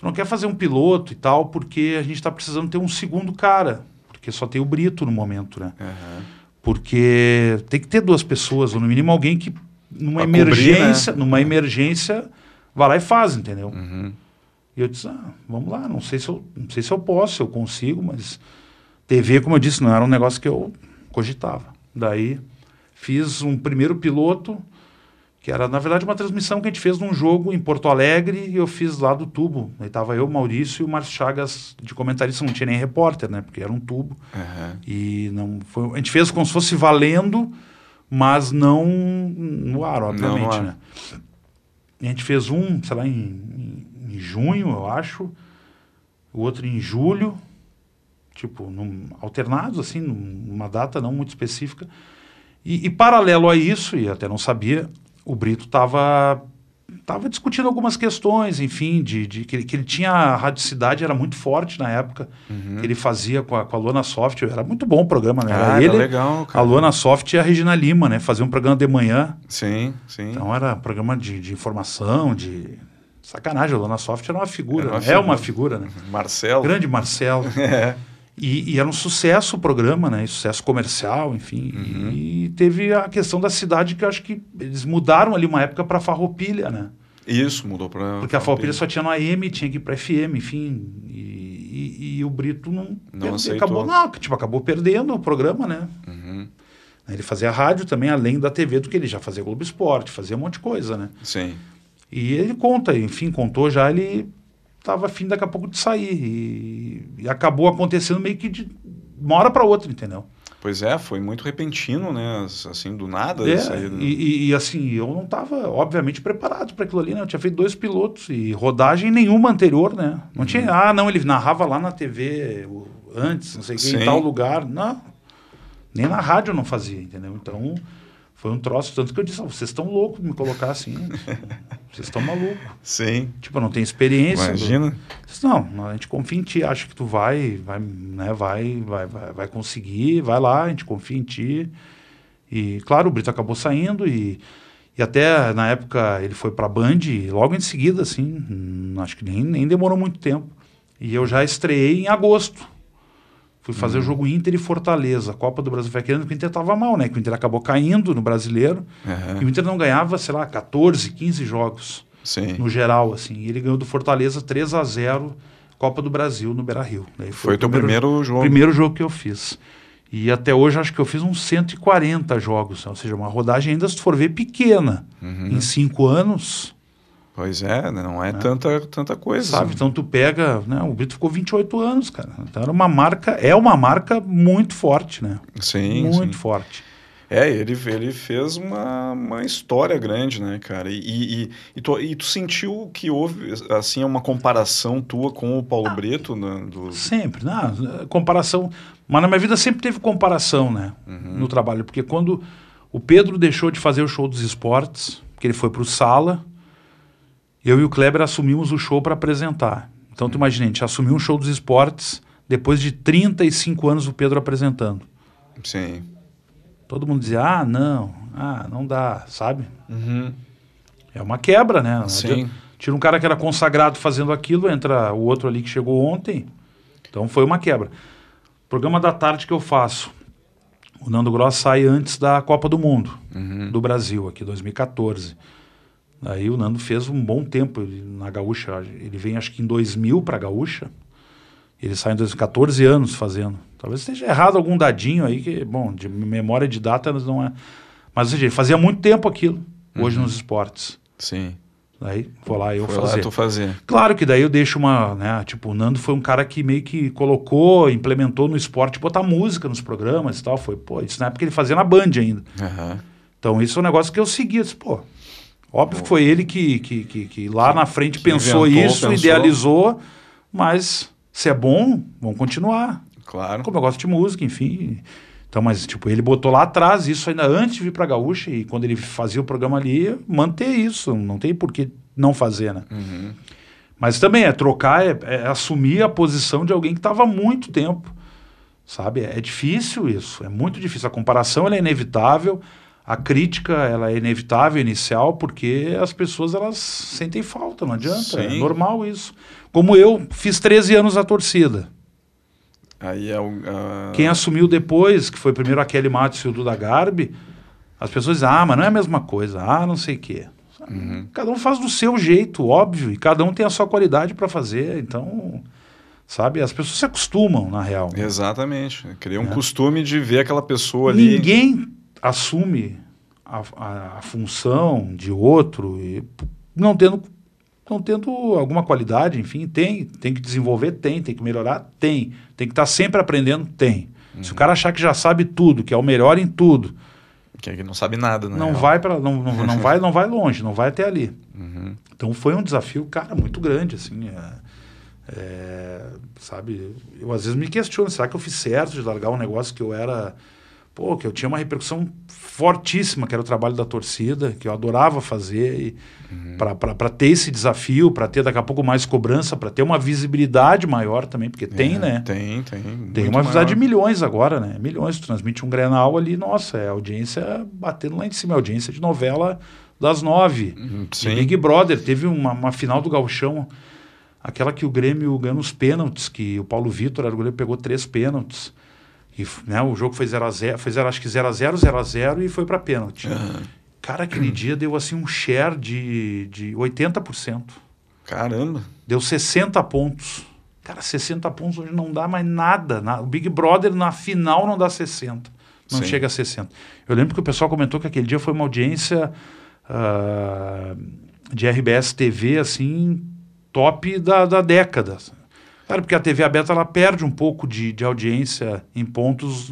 tu não quer fazer um piloto e tal, porque a gente está precisando ter um segundo cara, porque só tem o Brito no momento, né? Uhum. Porque tem que ter duas pessoas, ou no mínimo alguém que, numa pra emergência, cobrir, né? numa emergência vai lá e faz, entendeu? Uhum. E eu disse, ah, vamos lá, não sei, se eu, não sei se eu posso, se eu consigo, mas TV, como eu disse, não era um negócio que eu cogitava. Daí fiz um primeiro piloto, que era, na verdade, uma transmissão que a gente fez num jogo em Porto Alegre e eu fiz lá do tubo. Aí tava eu, Maurício e o Márcio Chagas de comentarista, não tinha nem repórter, né? Porque era um tubo. Uhum. E não foi, a gente fez como se fosse valendo, mas não no ar, obviamente, não, não né? a gente fez um, sei lá, em, em, em, junho, eu acho, o outro em julho, tipo, num, alternados, assim, numa data não muito específica. E, e, paralelo a isso, e até não sabia, o Brito estava estava discutindo algumas questões, enfim, de, de que, ele, que, ele, tinha a radicidade era muito forte na época uhum. que ele fazia com a, com a Luana Soft, era muito bom o programa, né? Era ah, ele, legal, cara. a Luana Soft e a Regina Lima, né? Fazia um programa de manhã. Sim, sim. Então era um programa de, de informação, de sacanagem, a Luana Soft era uma figura, era uma é uma figura, né? Marcelo. Grande Marcelo. é. E, e, era um sucesso o programa, né? Sucesso comercial, enfim. Uhum. E teve a questão da cidade que eu acho que eles mudaram ali uma época para Farroupilha, né? Isso, mudou para. Porque a Farroupilha só tinha no AM, tinha que ir para FM, enfim. E, e, e, o Brito não. Não. Acabou, não, tipo, acabou perdendo o programa, né? Uhum. Ele fazia rádio também, além da TV, do que ele já fazia Globo Esporte, fazia um monte de coisa, né? Sim. E ele conta, enfim, contou já, ele estava afim daqui a pouco de sair. E, e acabou acontecendo meio que de uma hora para outra, entendeu? Pois é, foi muito repentino, né? Assim, do nada. É, e, e, assim, eu não estava, obviamente, preparado para aquilo ali, né? Eu tinha feito dois pilotos e rodagem nenhuma anterior, né? Não uhum. tinha, ah, não, ele narrava lá na TV antes, não sei o que, em tal lugar. Não, nem na rádio eu não fazia, entendeu? Então, foi um troço, tanto que eu disse, oh, vocês estão loucos de me colocar assim. vocês estão malucos. Sim. Tipo, eu não tenho experiência. Imagina. Disse, não, a gente confia em ti, acha que tu vai, vai, né, vai, vai, vai, vai conseguir, vai lá, a gente confia em ti. E, claro, o Brito acabou saindo e, e até na época ele foi para a Band, logo em seguida, assim, hum, acho que nem, nem demorou muito tempo. E eu já estreiei em agosto. Fui fazer uhum. o jogo Inter e Fortaleza. A Copa do Brasil foi querendo que o Inter estava mal, né? Que o Inter acabou caindo no brasileiro. Uhum. E o Inter não ganhava, sei lá, 14, 15 jogos. Sim. No geral, assim. E ele ganhou do Fortaleza 3 a 0 Copa do Brasil no Beira Rio. Daí foi, o teu primeiro, primeiro jogo? Primeiro jogo que eu fiz. E até hoje acho que eu fiz uns 140 jogos. Ou seja, uma rodagem ainda, se for ver, pequena. Uhum. Em cinco anos. Pois é, né? não é, é, Tanta, tanta coisa. Sabe, então tu pega, né? O Brito ficou 28 anos, cara. Então era uma marca, é uma marca muito forte, né? Sim. Muito sim. forte. É, ele, ele fez uma, uma história grande, né, cara? E, e, e, tu, e tu sentiu que houve, assim, uma comparação tua com o Paulo ah, Brito? Né, do... Sempre, né? Comparação. Mas na minha vida sempre teve comparação, né? Uhum. No trabalho. Porque quando o Pedro deixou de fazer o show dos esportes, que ele foi para o Sala eu e o Kleber assumimos o show para apresentar. Então, tu imagina, a gente assumiu um show dos esportes depois de 35 anos o Pedro apresentando. Sim. Todo mundo dizia, ah, não, ah, não dá, sabe? Uhum. É uma quebra, né? Sim. Tira um cara que era consagrado fazendo aquilo, entra o outro ali que chegou ontem. Então foi uma quebra. Programa da tarde que eu faço. O Nando Gross sai antes da Copa do Mundo uhum. do Brasil, aqui 2014. Aí o Nando fez um bom tempo na Gaúcha. Ele vem acho que em 2000 para a Gaúcha. Ele saiu em 2014 anos fazendo. Talvez esteja errado algum dadinho aí, que, bom, de memória de datas não é. Mas, ou seja, ele fazia muito tempo aquilo, hoje Uhum. nos esportes. Sim. Daí vou lá eu Foi fazer. lá tu fazer. Claro que daí eu deixo uma, né, tipo, o Nando foi um cara que meio que colocou, implementou no esporte, botar música nos programas e tal, foi, pô, isso na época ele fazia na Band ainda. Aham. Então isso é um negócio que eu segui, eu disse, pô, óbvio que foi ele que, que, que, que lá na frente pensou inventou, isso, pensou. idealizou, mas se é bom, vamos continuar. Claro. Como eu gosto de música, enfim. Então, mas, tipo, ele botou lá atrás, isso ainda antes de vir pra Gaúcha, e quando ele fazia o programa ali, manter isso, não tem por que não fazer, né? Uhum. Mas também é trocar, é, é assumir a posição de alguém que estava há muito tempo, sabe? É difícil isso, é muito difícil. A comparação ela é inevitável, a crítica ela é inevitável inicial, porque as pessoas elas sentem falta, não adianta, é Sim. normal isso. Como eu fiz 13 anos a torcida. Aí é o. a- Quem assumiu depois, que foi primeiro a Kelly Matos e o Duda Garbi, as pessoas dizem, ah, mas não é a mesma coisa, ah, não sei o quê. Uhum. Cada um faz do seu jeito, óbvio, e cada um tem a sua qualidade para fazer, então, sabe, as pessoas se acostumam, na real. Exatamente. Cria um É. costume de ver aquela pessoa ali. Ninguém assume a, a- a função de outro, e, não tendo, não tendo alguma qualidade, enfim, tem, tem que desenvolver, tem, tem que melhorar, tem, tem que estar sempre aprendendo, tem. Se o cara achar que já sabe tudo, que é o melhor em tudo, Que é que não sabe nada, né? não vai para não, não, não vai não vai longe, não vai até ali. Uhum. Então foi um desafio, cara, muito grande, assim. é- é, sabe, eu às vezes me questiono, será que eu fiz certo de largar um negócio que eu era. Pô, que eu tinha uma repercussão fortíssima, que era o trabalho da torcida, que eu adorava fazer, Uhum. para ter esse desafio, para ter daqui a pouco mais cobrança, para ter uma visibilidade maior também, porque tem, É, né? Tem, tem. Tem uma visibilidade de milhões agora, né? Milhões. Tu transmite um Grenal ali, nossa, é audiência batendo lá em cima, é audiência de novela das nove. Uhum, Sim. Big Brother, teve uma, uma final do Gauchão, aquela que o Grêmio ganhou nos pênaltis, que o Paulo Vitor era o goleiro, pegou três pênaltis. E né, o jogo foi 0x0, foi zero, acho que 0x0, 0x0 e foi para pênalti. Aham. Cara, aquele dia deu assim um share de, de 80%. Caramba. Deu 60 pontos. Cara, 60 pontos hoje não dá mais nada. na- o Big Brother na final não dá 60. Não Sim. chega a 60. Eu lembro que o pessoal comentou que aquele dia foi uma audiência ah, de RBS TV, assim, top da, da década. Cara, porque a TV aberta ela perde um pouco de, de audiência em pontos.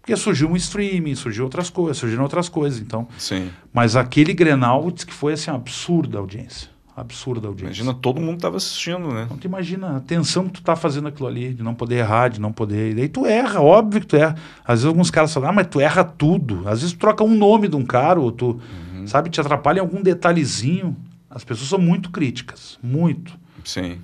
Porque surgiu um streaming, surgiu outras coisas, surgiram outras coisas. Então, Sim. mas aquele Grenal diz que foi assim, absurda a audiência. Absurda a audiência. Imagina, todo mundo tava assistindo, né? Então tu imagina a tensão que tu tá fazendo aquilo ali, de não poder errar, de não poder. E daí tu erra, óbvio que tu erra. Às vezes alguns caras falam, ah, mas tu erra tudo. Às vezes tu troca um nome de um cara, ou tu, Uhum. sabe, te atrapalha em algum detalhezinho. As pessoas são muito críticas, muito. Sim.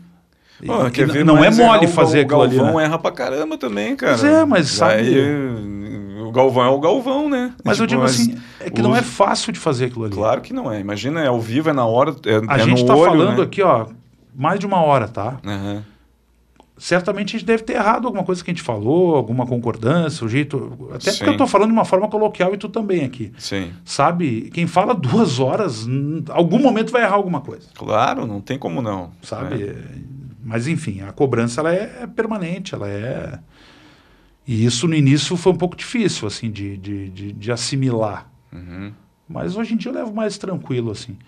Pô, quer ver não é mais mole fazer aquilo ali. O Galvão né? erra pra caramba também, cara. Pois é, mas sabe- Aí, o Galvão é o Galvão, né? Mas eu Tipo, digo assim, é que não é fácil de fazer aquilo ali. Claro que não é. Imagina, é ao vivo, é na hora, é, A é gente tá falando né? aqui, ó, mais de uma hora, tá? Aham. certamente a gente deve ter errado alguma coisa que a gente falou, alguma concordância, o jeito. Até Sim. porque eu estou falando de uma forma coloquial e tu também aqui. Sim. Sabe? Quem fala duas horas, em algum momento vai errar alguma coisa. Claro, não tem como não. Sabe? né? Mas enfim, a cobrança ela é permanente, ela é. E isso no início foi um pouco difícil, assim, de, de, de, de assimilar. Uhum. Mas hoje em dia eu levo mais tranquilo, assim.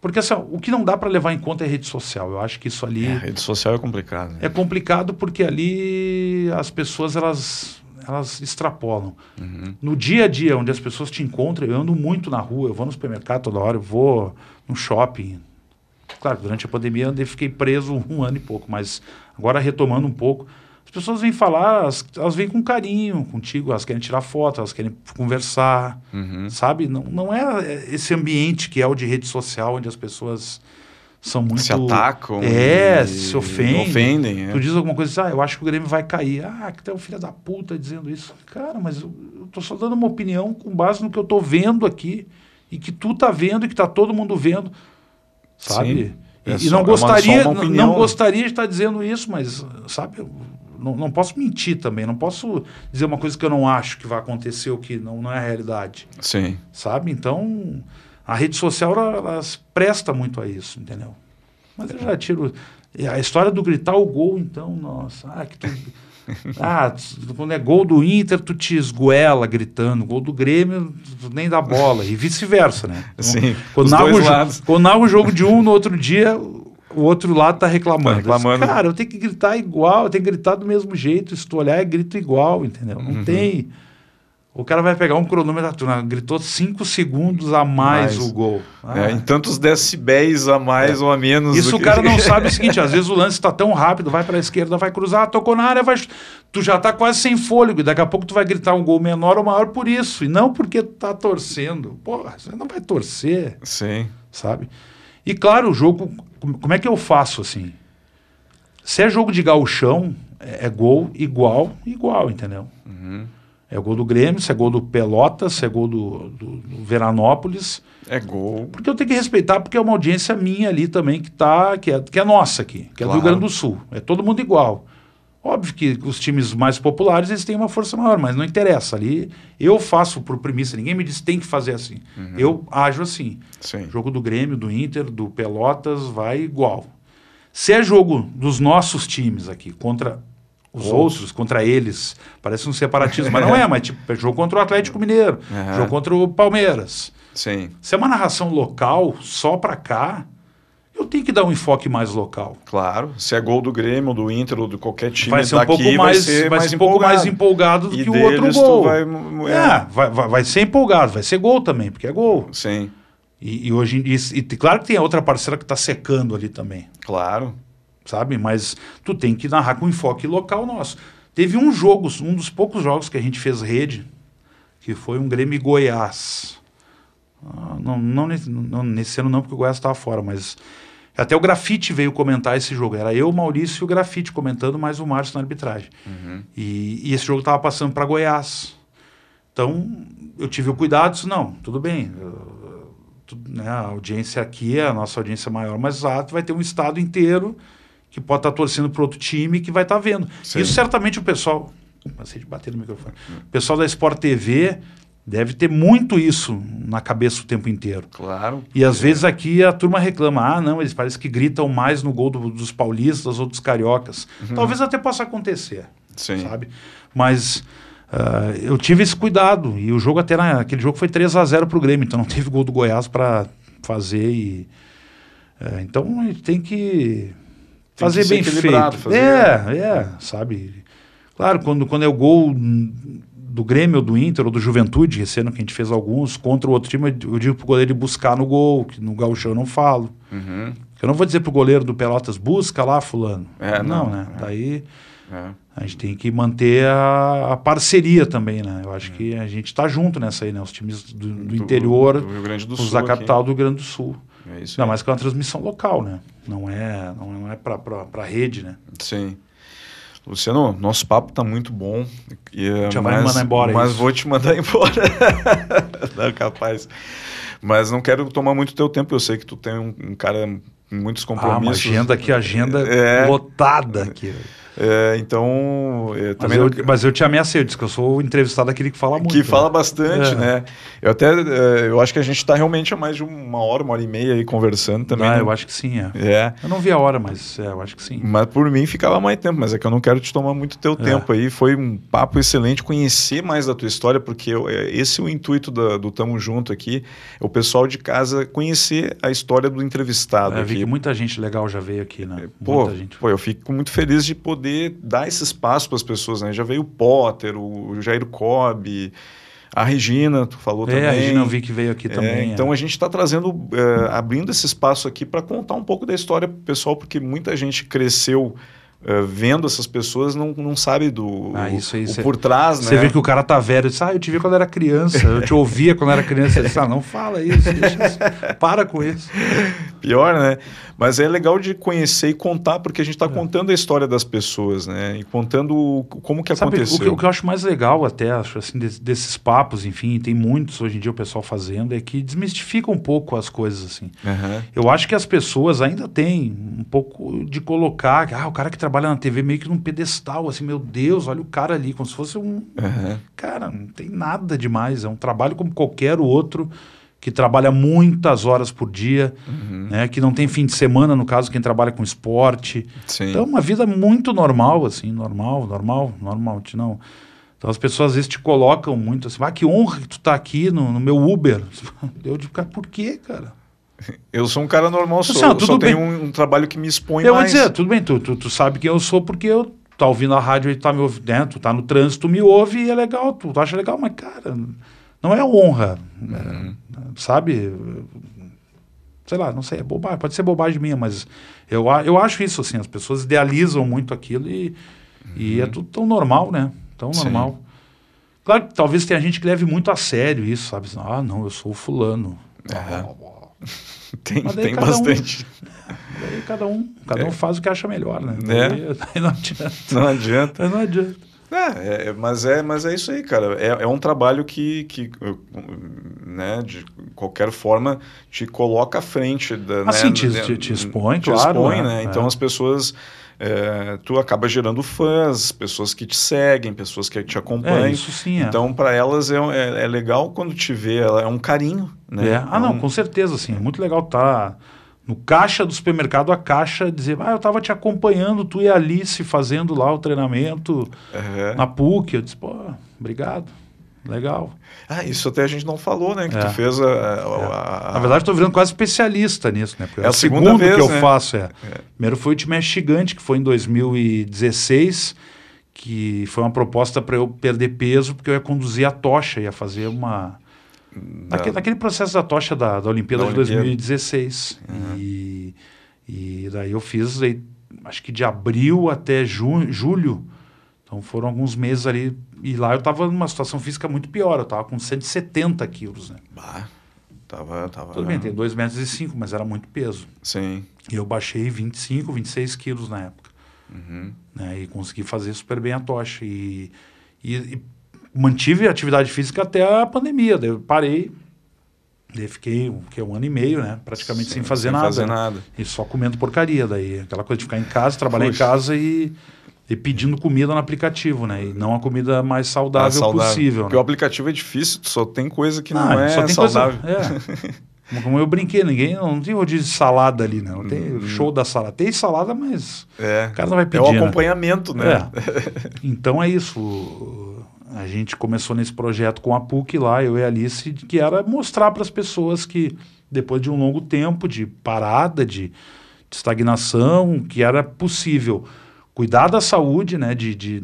Porque assim, o que não dá para levar em conta é rede social. Eu acho que isso ali. É, a rede social é complicado. né? É complicado porque ali as pessoas elas, elas extrapolam. Uhum. No dia a dia, onde as pessoas te encontram, eu ando muito na rua, eu vou no supermercado toda hora, eu vou no shopping. Claro, durante a pandemia eu fiquei preso um ano e pouco, mas agora retomando um pouco, as pessoas vêm falar, elas, elas vêm com carinho contigo, elas querem tirar foto, elas querem conversar, Uhum. sabe? Não, não é esse ambiente que é o de rede social, onde as pessoas são muito... Se atacam. É, se ofendem. ofendem é. Tu diz alguma coisa ah, eu acho que o Grêmio vai cair. Ah, que tem um filho da puta dizendo isso. Cara, mas eu, eu tô só dando uma opinião com base no que eu tô vendo aqui e que tu tá vendo e que tá todo mundo vendo. Sabe? Sim. É E, e só- não é gostaria, uma não- não né? gostaria de estar dizendo isso, mas, sabe, não, não posso mentir também, não posso dizer uma coisa que eu não acho que vai acontecer ou que não, não é a realidade, Sim. sabe? Então, a rede social, ela, ela presta muito a isso, entendeu? Mas eu já tiro, a história do gritar o gol, então, nossa, ah, que tu, ah, quando é gol do Inter, tu te esgoela gritando, gol do Grêmio, tu nem dá bola, e vice-versa, né? Então, Sim, quando narra, o, quando narra o jogo de um, no outro dia, o outro lado tá reclamando. Tá reclamando. Disse, Cara, eu tenho que gritar igual, eu tenho que gritar do mesmo jeito, se tu olhar, é grito igual, entendeu? Não uhum. tem... O cara vai pegar um cronômetro, gritou 5 segundos a mais, mais. o gol. Ah. É, em tantos decibéis a mais é. ou a menos. Isso o que... cara não sabe o seguinte: às vezes o lance está tão rápido, vai para a esquerda, vai cruzar, tocou na área, vai... tu já está quase sem fôlego, e daqui a pouco tu vai gritar um gol menor ou maior por isso, e não porque tu tá torcendo. Porra, você não vai torcer. Sim. Sabe? E claro, o jogo, como é que eu faço assim? Se é jogo de gauchão, é, é gol igual, igual, entendeu? Uhum. É gol do Grêmio, se é gol do Pelotas, se é gol do, do, do, Veranópolis. É gol. Porque eu tenho que respeitar, porque é uma audiência minha ali também, que, tá, que, é, que é nossa aqui, que claro. é do Rio Grande do Sul. É todo mundo igual. Óbvio que os times mais populares eles têm uma força maior, mas não interessa. Ali eu faço por premissa, ninguém me diz tem que fazer assim. Uhum. Eu ajo assim. Sim. Jogo do Grêmio, do Inter, do Pelotas vai igual. Se é jogo dos nossos times aqui contra os outros. outros. contra eles. Parece um separatismo, mas não é, mas tipo, é jogo contra o Atlético Mineiro, uhum. jogo contra o Palmeiras. Sim. Se é uma narração local, só para cá, eu tenho que dar um enfoque mais local. Claro. Se é gol do Grêmio, do Inter ou de qualquer time vai ser um pouco mais, vai ser, vai mais ser um pouco mais empolgado do e que o outro gol. Vai, é, é vai, vai, vai, ser empolgado, vai ser gol também, porque é gol. Sim. E, e hoje e, e, claro que tem a outra parceira que está secando ali também. Claro sabe? Mas tu tem que narrar com enfoque local nosso. Teve um jogo, um dos poucos jogos que a gente fez rede, que foi um Grêmio Goiás. Ah, não, não, nesse, não, nesse ano não, porque o Goiás estava fora, mas até o Grafite veio comentar esse jogo. Era eu, Maurício e o Grafite comentando, mais o Márcio na arbitragem. Uhum. E, e, esse jogo estava passando para Goiás. Então, eu tive o cuidado, disse, não, tudo bem, eu, tu, né, a audiência aqui é a nossa audiência maior, mas tu vai ter um estado inteiro que pode estar tá torcendo para outro time que vai estar tá vendo. Sim. Isso certamente o pessoal. Passei de bater no microfone. O pessoal da Sport TV deve ter muito isso na cabeça o tempo inteiro. Claro. E às é. vezes aqui a turma reclama: ah, não, eles parecem que gritam mais no gol do, dos paulistas ou dos cariocas. Uhum. Talvez até possa acontecer. Sim. Sabe? Mas. Uh, eu tive esse cuidado e o jogo até na, aquele jogo foi 3 a 0 para o Grêmio, então não teve gol do Goiás para fazer e uh, então a gente tem que fazer bem feito. Fazer... É, é, sabe? Claro, quando, quando é o gol do Grêmio, ou do Inter, ou do Juventude, esse ano que a gente fez alguns, contra o outro time, eu digo pro goleiro buscar no gol, que no gauchão eu não falo. Uhum. Eu não vou dizer pro goleiro do Pelotas, busca lá fulano. É, não, não né? É. Daí é. a gente tem que manter a, a, parceria também, né? Eu acho é. que a gente está junto nessa aí, né? Os times do, do, do interior, do Rio Grande do Sul, os da capital aqui. do Rio Grande do Sul. É isso Ainda mais que é uma transmissão local, né? Não é, não é para rede, né? Sim. Luciano, nosso papo tá muito bom. E, Já mas, vai me mandar embora. Mas isso. vou te mandar embora. não, capaz. Mas não quero tomar muito teu tempo. Eu sei que tu tem um, um cara com muitos compromissos. Ah, uma agenda aqui, agenda é, lotada aqui. É, então, eu também mas, eu, não... mas eu te ameacei, eu disse que eu sou o entrevistado aquele que fala muito. Que né? fala bastante, é. né? Eu até, é, eu acho que a gente está realmente há mais de uma hora, uma hora e meia aí conversando também. Ah, eu acho que sim, é. é. Eu não vi a hora, mas é, eu acho que sim. Mas por mim ficava mais tempo, mas é que eu não quero te tomar muito teu é. tempo aí. Foi um papo excelente conhecer mais da tua história, porque eu, é, esse é o intuito da, do Tamo Junto aqui, é o pessoal de casa conhecer a história do entrevistado. É, aqui. vi que muita gente legal já veio aqui, né? Pô, pô eu fico muito feliz de poder poder dar esse espaço para as pessoas. Né? Já veio o Potter, o Jair Cobb, a Regina, tu falou é, também. a Regina eu vi que veio aqui também. É, então é. a gente está trazendo, é, abrindo esse espaço aqui para contar um pouco da história para o pessoal, porque muita gente cresceu Uh, vendo essas pessoas não, não sabe do ah, isso aí, cê, por trás, Você né? vê que o cara tá velho, diz, ah, eu te vi quando era criança, eu te ouvia quando era criança, disse, ah, não fala isso, isso, para com isso. Pior, né? Mas é legal de conhecer e contar, porque a gente está é. contando a história das pessoas, né? E contando como que Sabe, aconteceu. O que, o que, eu acho mais legal até, acho assim, desses, desses papos, enfim, tem muitos hoje em dia o pessoal fazendo, é que desmistifica um pouco as coisas, assim. Uhum. Eu acho que as pessoas ainda têm um pouco de colocar, ah, o cara que trabalha na TV meio que num pedestal, assim, meu Deus, olha o cara ali, como se fosse um... Uhum. Cara, não tem nada demais, é um trabalho como qualquer outro que trabalha muitas horas por dia, uhum. né? Que não tem fim de semana, no caso, quem trabalha com esporte. Sim. Então, uma vida muito normal, assim, normal, normal, normal, não. Então as pessoas às vezes te colocam muito assim, ah, que honra que tu tá aqui no, no meu Uber. Eu digo, cara, por quê, cara? Eu sou um cara normal, sou, assim, só tenho um, um, trabalho que me expõe eu mais. Eu vou dizer, tudo bem, tu, tu, tu sabe quem eu sou porque eu tá ouvindo a rádio e tá me ouvindo, né? tu tá no trânsito, me ouve e é legal, tu, tu acha legal, mas cara, não é honra, uhum. é, sabe? Sei lá, não sei, é bobagem, pode ser bobagem minha, mas eu, eu acho isso assim, as pessoas idealizam muito aquilo e, uhum. e é tudo tão normal, né? Tão normal. Sim. Claro que talvez tenha gente que leve muito a sério isso, sabe? Ah, não, eu sou o fulano. Uhum. tem tem bastante. Um, daí cada um, cada é. um faz o que acha melhor, né? É. Daí, daí não adianta. Não adianta. Não adianta. É, é, mas, é, mas é isso aí, cara. É, é um trabalho que, que né, de qualquer forma, te coloca à frente. Da, assim, né, te, te, te expõe, te claro. Expõe, né? É. Então as pessoas é, tu acaba gerando fãs, pessoas que te seguem, pessoas que te acompanham. É, isso sim, é. Então, para elas é, é, é, legal quando te vê, é um carinho. Né? É. Ah, não, um... com certeza, sim. É muito legal estar tá no caixa do supermercado, a caixa dizer, ah, eu estava te acompanhando, tu e a Alice fazendo lá o treinamento na PUC. Eu disse, pô, obrigado. Legal. Ah, isso até a gente não falou, né? Que é. tu fez a. a, a... Na verdade, estou virando quase especialista nisso, né? Porque é, é a segunda segundo vez, que eu né? faço. É. é. Primeiro foi o time Gigante, que foi em 2016, que foi uma proposta para eu perder peso, porque eu ia conduzir a tocha, ia fazer uma. Da... Naquele, naquele processo da tocha da, da Olimpíada da de Olimpíada. 2016. Uhum. E, e daí eu fiz, acho que de abril até ju, julho. Então foram alguns meses ali e lá eu estava numa situação física muito pior, eu estava com 170 quilos, né? Bah, tava, tava... Tudo bem, tem 2 metros e 5, mas era muito peso. Sim. E eu baixei 25, 26 quilos na época. Uhum. Né? E consegui fazer super bem a tocha. E, e, e mantive a atividade física até a pandemia. Daí eu parei, Daí fiquei que, um ano e meio, né? Praticamente sem, sem fazer sem nada. Fazer nada. E só comendo porcaria. Daí aquela coisa de ficar em casa, trabalhar Puxa. em casa e e pedindo comida no aplicativo, né? E não a comida mais saudável, é saudável. possível. Porque né? o aplicativo é difícil, só tem coisa que não, não é saudável. Coisa, é. Como eu brinquei, ninguém não tem rodízio de salada ali, né? Não tem hum. show da salada. Tem salada, mas é. o cara não vai pedir. É o né? acompanhamento, né? né? É. Então é isso. A gente começou nesse projeto com a PUC lá, eu e a Alice, que era mostrar para as pessoas que depois de um longo tempo de parada, de, de estagnação, que era possível cuidar da saúde, né, de, de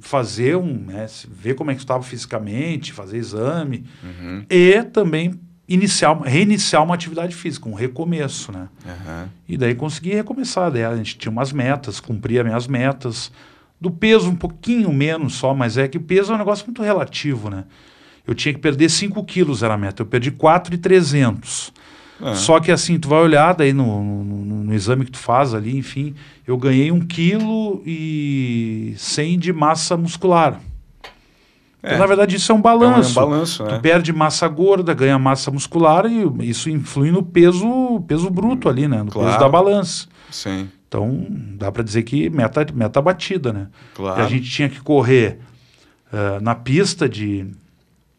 fazer um, né, ver como é que estava fisicamente, fazer exame uhum. e também iniciar, reiniciar uma atividade física, um recomeço, né? Uhum. E daí consegui recomeçar, daí a gente tinha umas metas, cumpria minhas metas, do peso um pouquinho menos só, mas é que o peso é um negócio muito relativo, né? Eu tinha que perder 5 quilos era a meta, eu perdi 4,300. É. Só que assim, tu vai olhar daí no, no, no, exame que tu faz ali, enfim, eu ganhei um quilo e 100 de massa muscular. Então, é. na verdade, isso é um balanço. É um balanço né? Tu perde massa gorda, ganha massa muscular e isso influi no peso, peso bruto ali, né? No claro. peso da balança. Sim. Então, dá para dizer que meta, meta batida, né? Claro. E a gente tinha que correr uh, na pista de...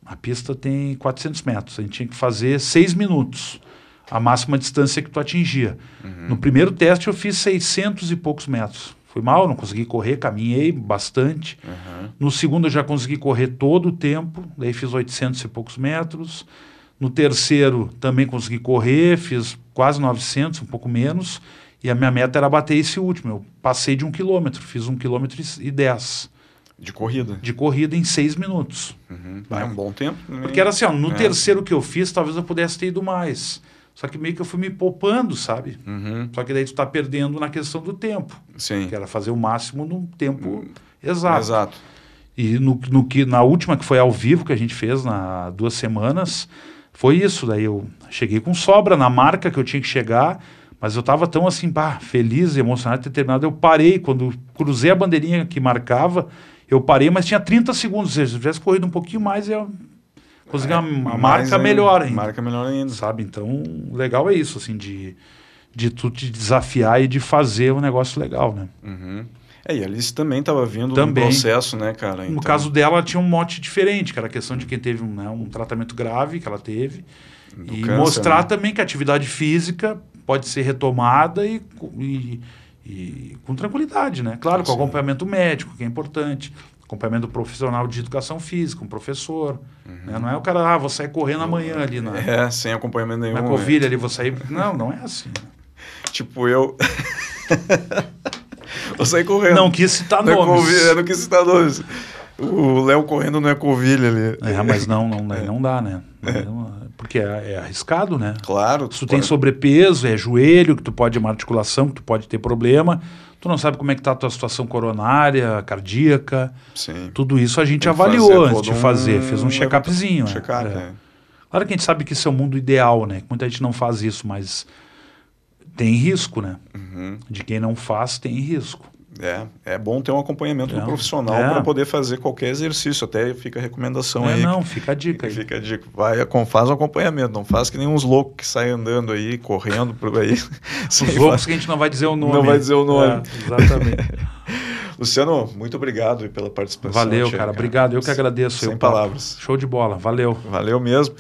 A pista tem 400 metros. A gente tinha que fazer 6 minutos a máxima distância que tu atingia. Uhum. No primeiro teste eu fiz 600 e poucos metros. Fui mal, não consegui correr, caminhei bastante. Uhum. No segundo eu já consegui correr todo o tempo, daí fiz 800 e poucos metros. No terceiro também consegui correr, fiz quase 900, um pouco menos. E a minha meta era bater esse último. Eu passei de um quilômetro, fiz um quilômetro e dez. De corrida? De corrida em seis minutos. Uhum. É um bom tempo. Porque era assim, ó, no é. terceiro que eu fiz, talvez eu pudesse ter ido mais. Só que meio que eu fui me poupando, sabe? Uhum. Só que daí tu está perdendo na questão do tempo. Sim. Que era fazer o máximo no tempo uhum. exato. Exato. E no, no, que, na última, que foi ao vivo, que a gente fez na duas semanas, foi isso. Daí eu cheguei com sobra na marca que eu tinha que chegar, mas eu estava tão assim, pá, feliz e emocionado de ter terminado. Eu parei, quando cruzei a bandeirinha que marcava, eu parei, mas tinha 30 segundos. Ou seja, se eu tivesse corrido um pouquinho mais, eu conseguir é, uma, marca melhor ainda. Marca melhor ainda. Sabe? Então, legal é isso, assim, de, de tu te desafiar e de fazer um negócio legal, né? Uhum. É, e a Alice também estava vindo no processo, né, cara? No caso dela, ela tinha um mote diferente, que era a questão de quem teve um, né, um tratamento grave que ela teve. Do e câncer, mostrar né? também que a atividade física pode ser retomada e, e- e com tranquilidade, né? Claro, com Sim. acompanhamento médico, que é importante. Acompanhamento profissional de educação física, um professor. né? Não é o cara, ah, vou sair correndo amanhã ali na, Uhum. É, sem acompanhamento nenhum. na né? Covid, ali vou sair. Não, não é assim. Tipo, eu. Vou sair correndo. Não quis citar Não é nomes. Covid, eu não quis citar nomes. O Léo correndo não é Covid ali. É, mas não, não, não dá, né? Não- Porque é, é arriscado, né? Claro. Se tu tem sobrepeso, é joelho, que tu pode uma articulação, que tu pode ter problema. Tu não sabe como é que tá a tua situação coronária, cardíaca. Sim. Tudo isso a gente Tem avaliou antes de fazer. um Fez um check-upzinho. né? Check-up, É. é. Claro que a gente sabe que isso é o mundo ideal, né? Muita gente não faz isso, mas tem risco, né? Uhum. De quem não faz, tem risco. É, é bom ter um acompanhamento do profissional É. para poder fazer qualquer exercício. Até fica a recomendação é, aí. não, fica a dica aí. Fica a dica. Vai, faz um acompanhamento. Não faz que nem uns loucos que saem andando aí, correndo por aí. Os loucos que a gente não vai dizer o nome. Não vai dizer o nome. É, exatamente. Luciano, muito obrigado pela participação. Valeu, tia, cara. Obrigado. Eu que agradeço. Sem o papo. palavras. Show de bola. Valeu. Valeu mesmo.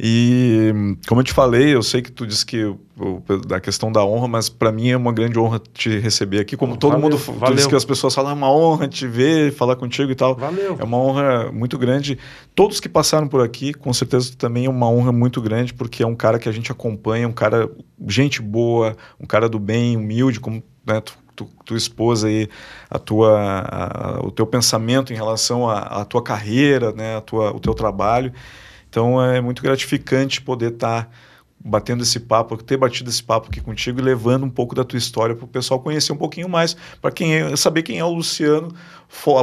E como eu te falei, eu sei que tu disse que da questão da honra, mas para mim é uma grande honra te receber aqui. Como todo Valeu, mundo valeu. disse que as pessoas falam, é uma honra te ver, falar contigo e tal. Valeu. É uma honra muito grande. Todos que passaram por aqui, com certeza também é uma honra muito grande, porque é um cara que a gente acompanha, um cara, gente boa, um cara do bem, humilde, como né, tu, tu, tua esposa aí, a tua, a- o teu pensamento em relação à tua carreira, né, a tua, o teu trabalho. Então é muito gratificante poder estar batendo esse papo, ter batido esse papo aqui contigo e levando um pouco da tua história para o pessoal conhecer um pouquinho mais, para quem é- saber quem é o Luciano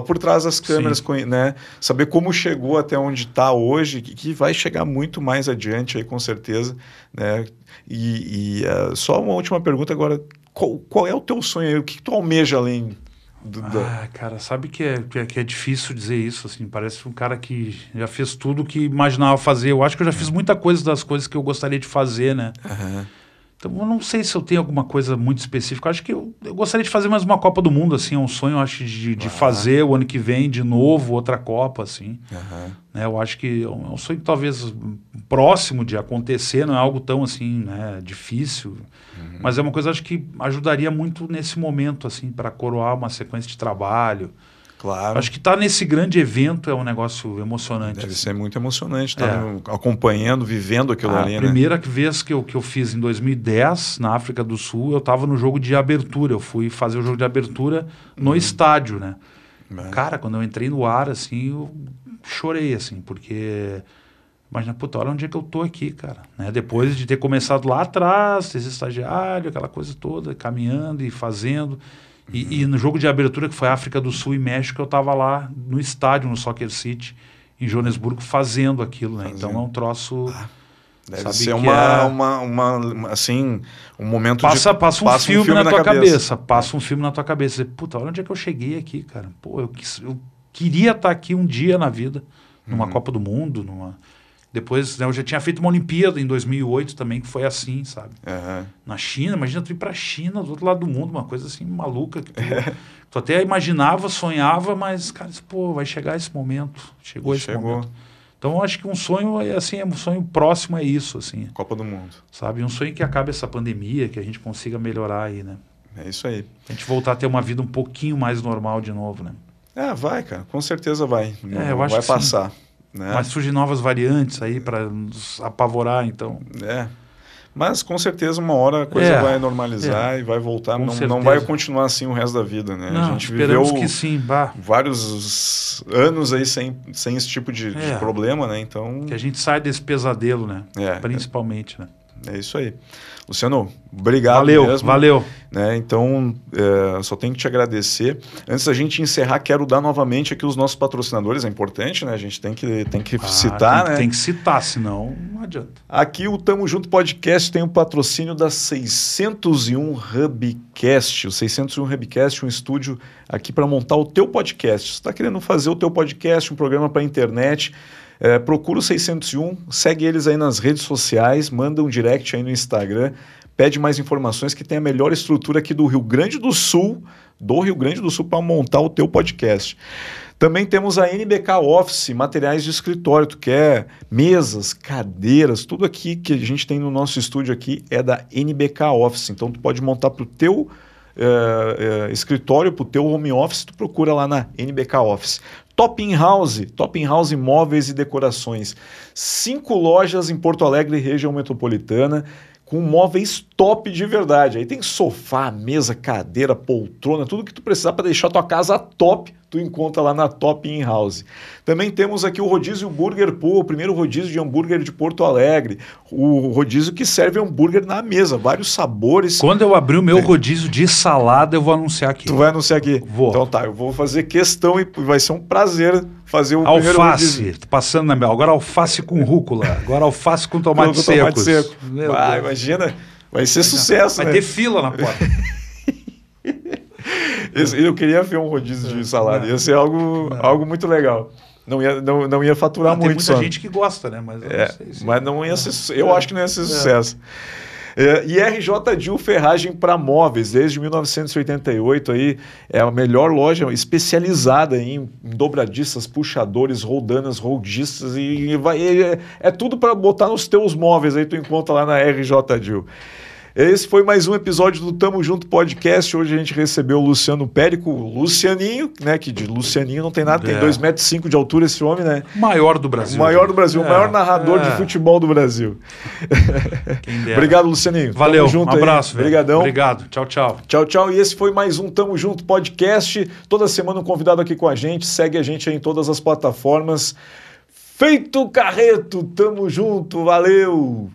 por trás das câmeras, Sim. né? Saber como chegou até onde está hoje, que, que vai chegar muito mais adiante aí com certeza, né? E, e, eh, só uma última pergunta agora, qual, qual é o teu sonho aí? O que, que tu almeja além do, da- Ah, cara, sabe que é, que é, que é difícil dizer isso, assim, parece um cara que já fez tudo o que imaginava fazer. Eu acho que eu já fiz muita coisa das coisas que eu gostaria de fazer, né? Aham. Então eu não sei se eu tenho alguma coisa muito específica. Eu acho que eu, eu gostaria de fazer mais uma Copa do Mundo, assim, é um sonho, acho, de, de Ah. fazer o ano que vem de novo outra Copa, assim. Aham. né? Eu acho que é um é sonho talvez próximo de acontecer, não é algo tão assim, né, difícil, Uhum. mas é uma coisa acho que ajudaria muito nesse momento assim para coroar uma sequência de trabalho. Claro. Acho que estar nesse grande evento é um negócio emocionante. Deve assim. ser muito emocionante estar É. no- acompanhando, vivendo aquilo A ali, né? primeira vez que eu, que eu fiz em 2010, na África do Sul, eu estava no jogo de abertura. Eu fui fazer o jogo de abertura no Uhum. estádio, né? É. Cara, quando eu entrei no ar, assim, eu chorei, assim, porque. Imagina, puta, olha onde é que eu tô aqui, cara. Né? Depois de ter começado lá atrás, ser estagiário, aquela coisa toda, caminhando e fazendo. E, e no jogo de abertura, que foi África do Sul e México, eu tava lá no estádio, no Soccer City, em Joanesburgo, fazendo aquilo, né? Então é um troço. Deve Sabe ser uma, é- uma, uma, uma- assim, um momento Passa, de... passa um filme, na, tua cabeça. cabeça. Passa um filme na tua cabeça. Você, Puta, olha onde é que eu cheguei aqui, cara. Pô, eu, quis- eu queria estar aqui um dia na vida, numa Uhum. Copa do Mundo, numa... Depois, né, eu já tinha feito uma Olimpíada em 2008 também, que foi assim, sabe? Aham. Na China, imagina tu ir pra China, do outro lado do mundo, uma coisa assim maluca. Que tu, tu até imaginava, sonhava, mas, cara, pô, vai chegar esse momento. Chegou E esse chegou. momento. Então, eu acho que um sonho, é assim, é um sonho próximo é isso, assim, Copa do Mundo. sabe? Um sonho que acabe essa pandemia, que a gente consiga melhorar aí, né? É isso aí. A gente voltar a ter uma vida um pouquinho mais normal de novo, né? Ah, vai, cara. Com certeza vai. É, vai que sim. Né? Mas surgem novas variantes aí para nos apavorar, então. É. Mas com certeza uma hora a coisa É, vai normalizar e vai voltar. Com Não, não vai continuar assim o resto da vida, né? Não, a gente viveu que sim, bah, vários anos aí sem, sem esse tipo de, de É. problema, né? Então, que a gente saia desse pesadelo, né? É, Principalmente, né? É isso aí. Luciano, obrigado Valeu, mesmo. valeu. né? Então, é, só tenho que te agradecer. Antes da gente encerrar, quero dar novamente aqui os nossos patrocinadores, é importante, né? A gente tem que, tem que Ah, citar, tem, né? tem que citar, senão não adianta. Aqui o Tamo Junto Podcast tem o patrocínio da 601 Hubcast. O 601 Hubcast um estúdio aqui para montar o teu podcast. Você está querendo fazer o teu podcast, um programa para internet, é, procura o 601, segue eles aí nas redes sociais, manda um direct aí no Instagram pede mais informações que tem a melhor estrutura aqui do Rio Grande do Sul, do Rio Grande do Sul para montar o teu podcast. Também temos a NBK Office, materiais de escritório, tu quer mesas, cadeiras, tudo aqui que a gente tem no nosso estúdio aqui é da NBK Office. Então tu pode montar para o teu é, é, escritório, para o teu home office, tu procura lá na NBK Office. Top In House, Top In House Móveis e Decorações. Cinco lojas em Porto Alegre, região metropolitana com móveis top de verdade. Aí tem sofá, mesa, cadeira, poltrona, tudo que tu precisar para deixar tua casa top, tu encontra lá na Top In House. Também temos aqui o Rodízio Burger Pool, o primeiro rodízio de hambúrguer de Porto Alegre. O rodízio que serve hambúrguer na mesa, vários sabores. Quando eu abrir o meu rodízio de salada, eu vou anunciar aqui. Tu vai anunciar aqui? Vou. Então tá, eu vou fazer questão e vai ser um prazer fazer o alface, passando na agora alface com rúcula, agora alface com tomate seco. Tomate seco. Ah, imagina, vai ser sucesso, Vai né? ter fila na porta. eu queria ver um rodízio de salada, ia ser algo, algo muito legal. Não ia, não, não ia faturar não, muito. Tem muita só. gente que gosta, né? Mas, é, não se... mas não ia ser. Eu é. acho que não ia ser é. sucesso. É, e RJ Dil Ferragem para móveis, desde 1988 aí, é a melhor loja especializada em, dobradiças, puxadores, roldanas, roldistas e, vai, é, é tudo para botar nos teus móveis aí tu encontra lá na RJ Dil. Esse foi mais um episódio do Tamo Junto Podcast. Hoje a gente recebeu o Luciano Périco, o Lucianinho, né? Que de Lucianinho não tem nada, tem 2,5 é. metros cinco de altura esse homem, né? Maior do Brasil. O maior do Brasil, é. o maior narrador é. de futebol do Brasil. Obrigado, Lucianinho. Valeu, Tamo junto um abraço. Obrigadão. Obrigado. Tchau, tchau. Tchau, tchau. E esse foi mais um Tamo Junto Podcast. Toda semana um convidado aqui com a gente. Segue a gente aí em todas as plataformas. Feito Carreto, tamo junto, valeu!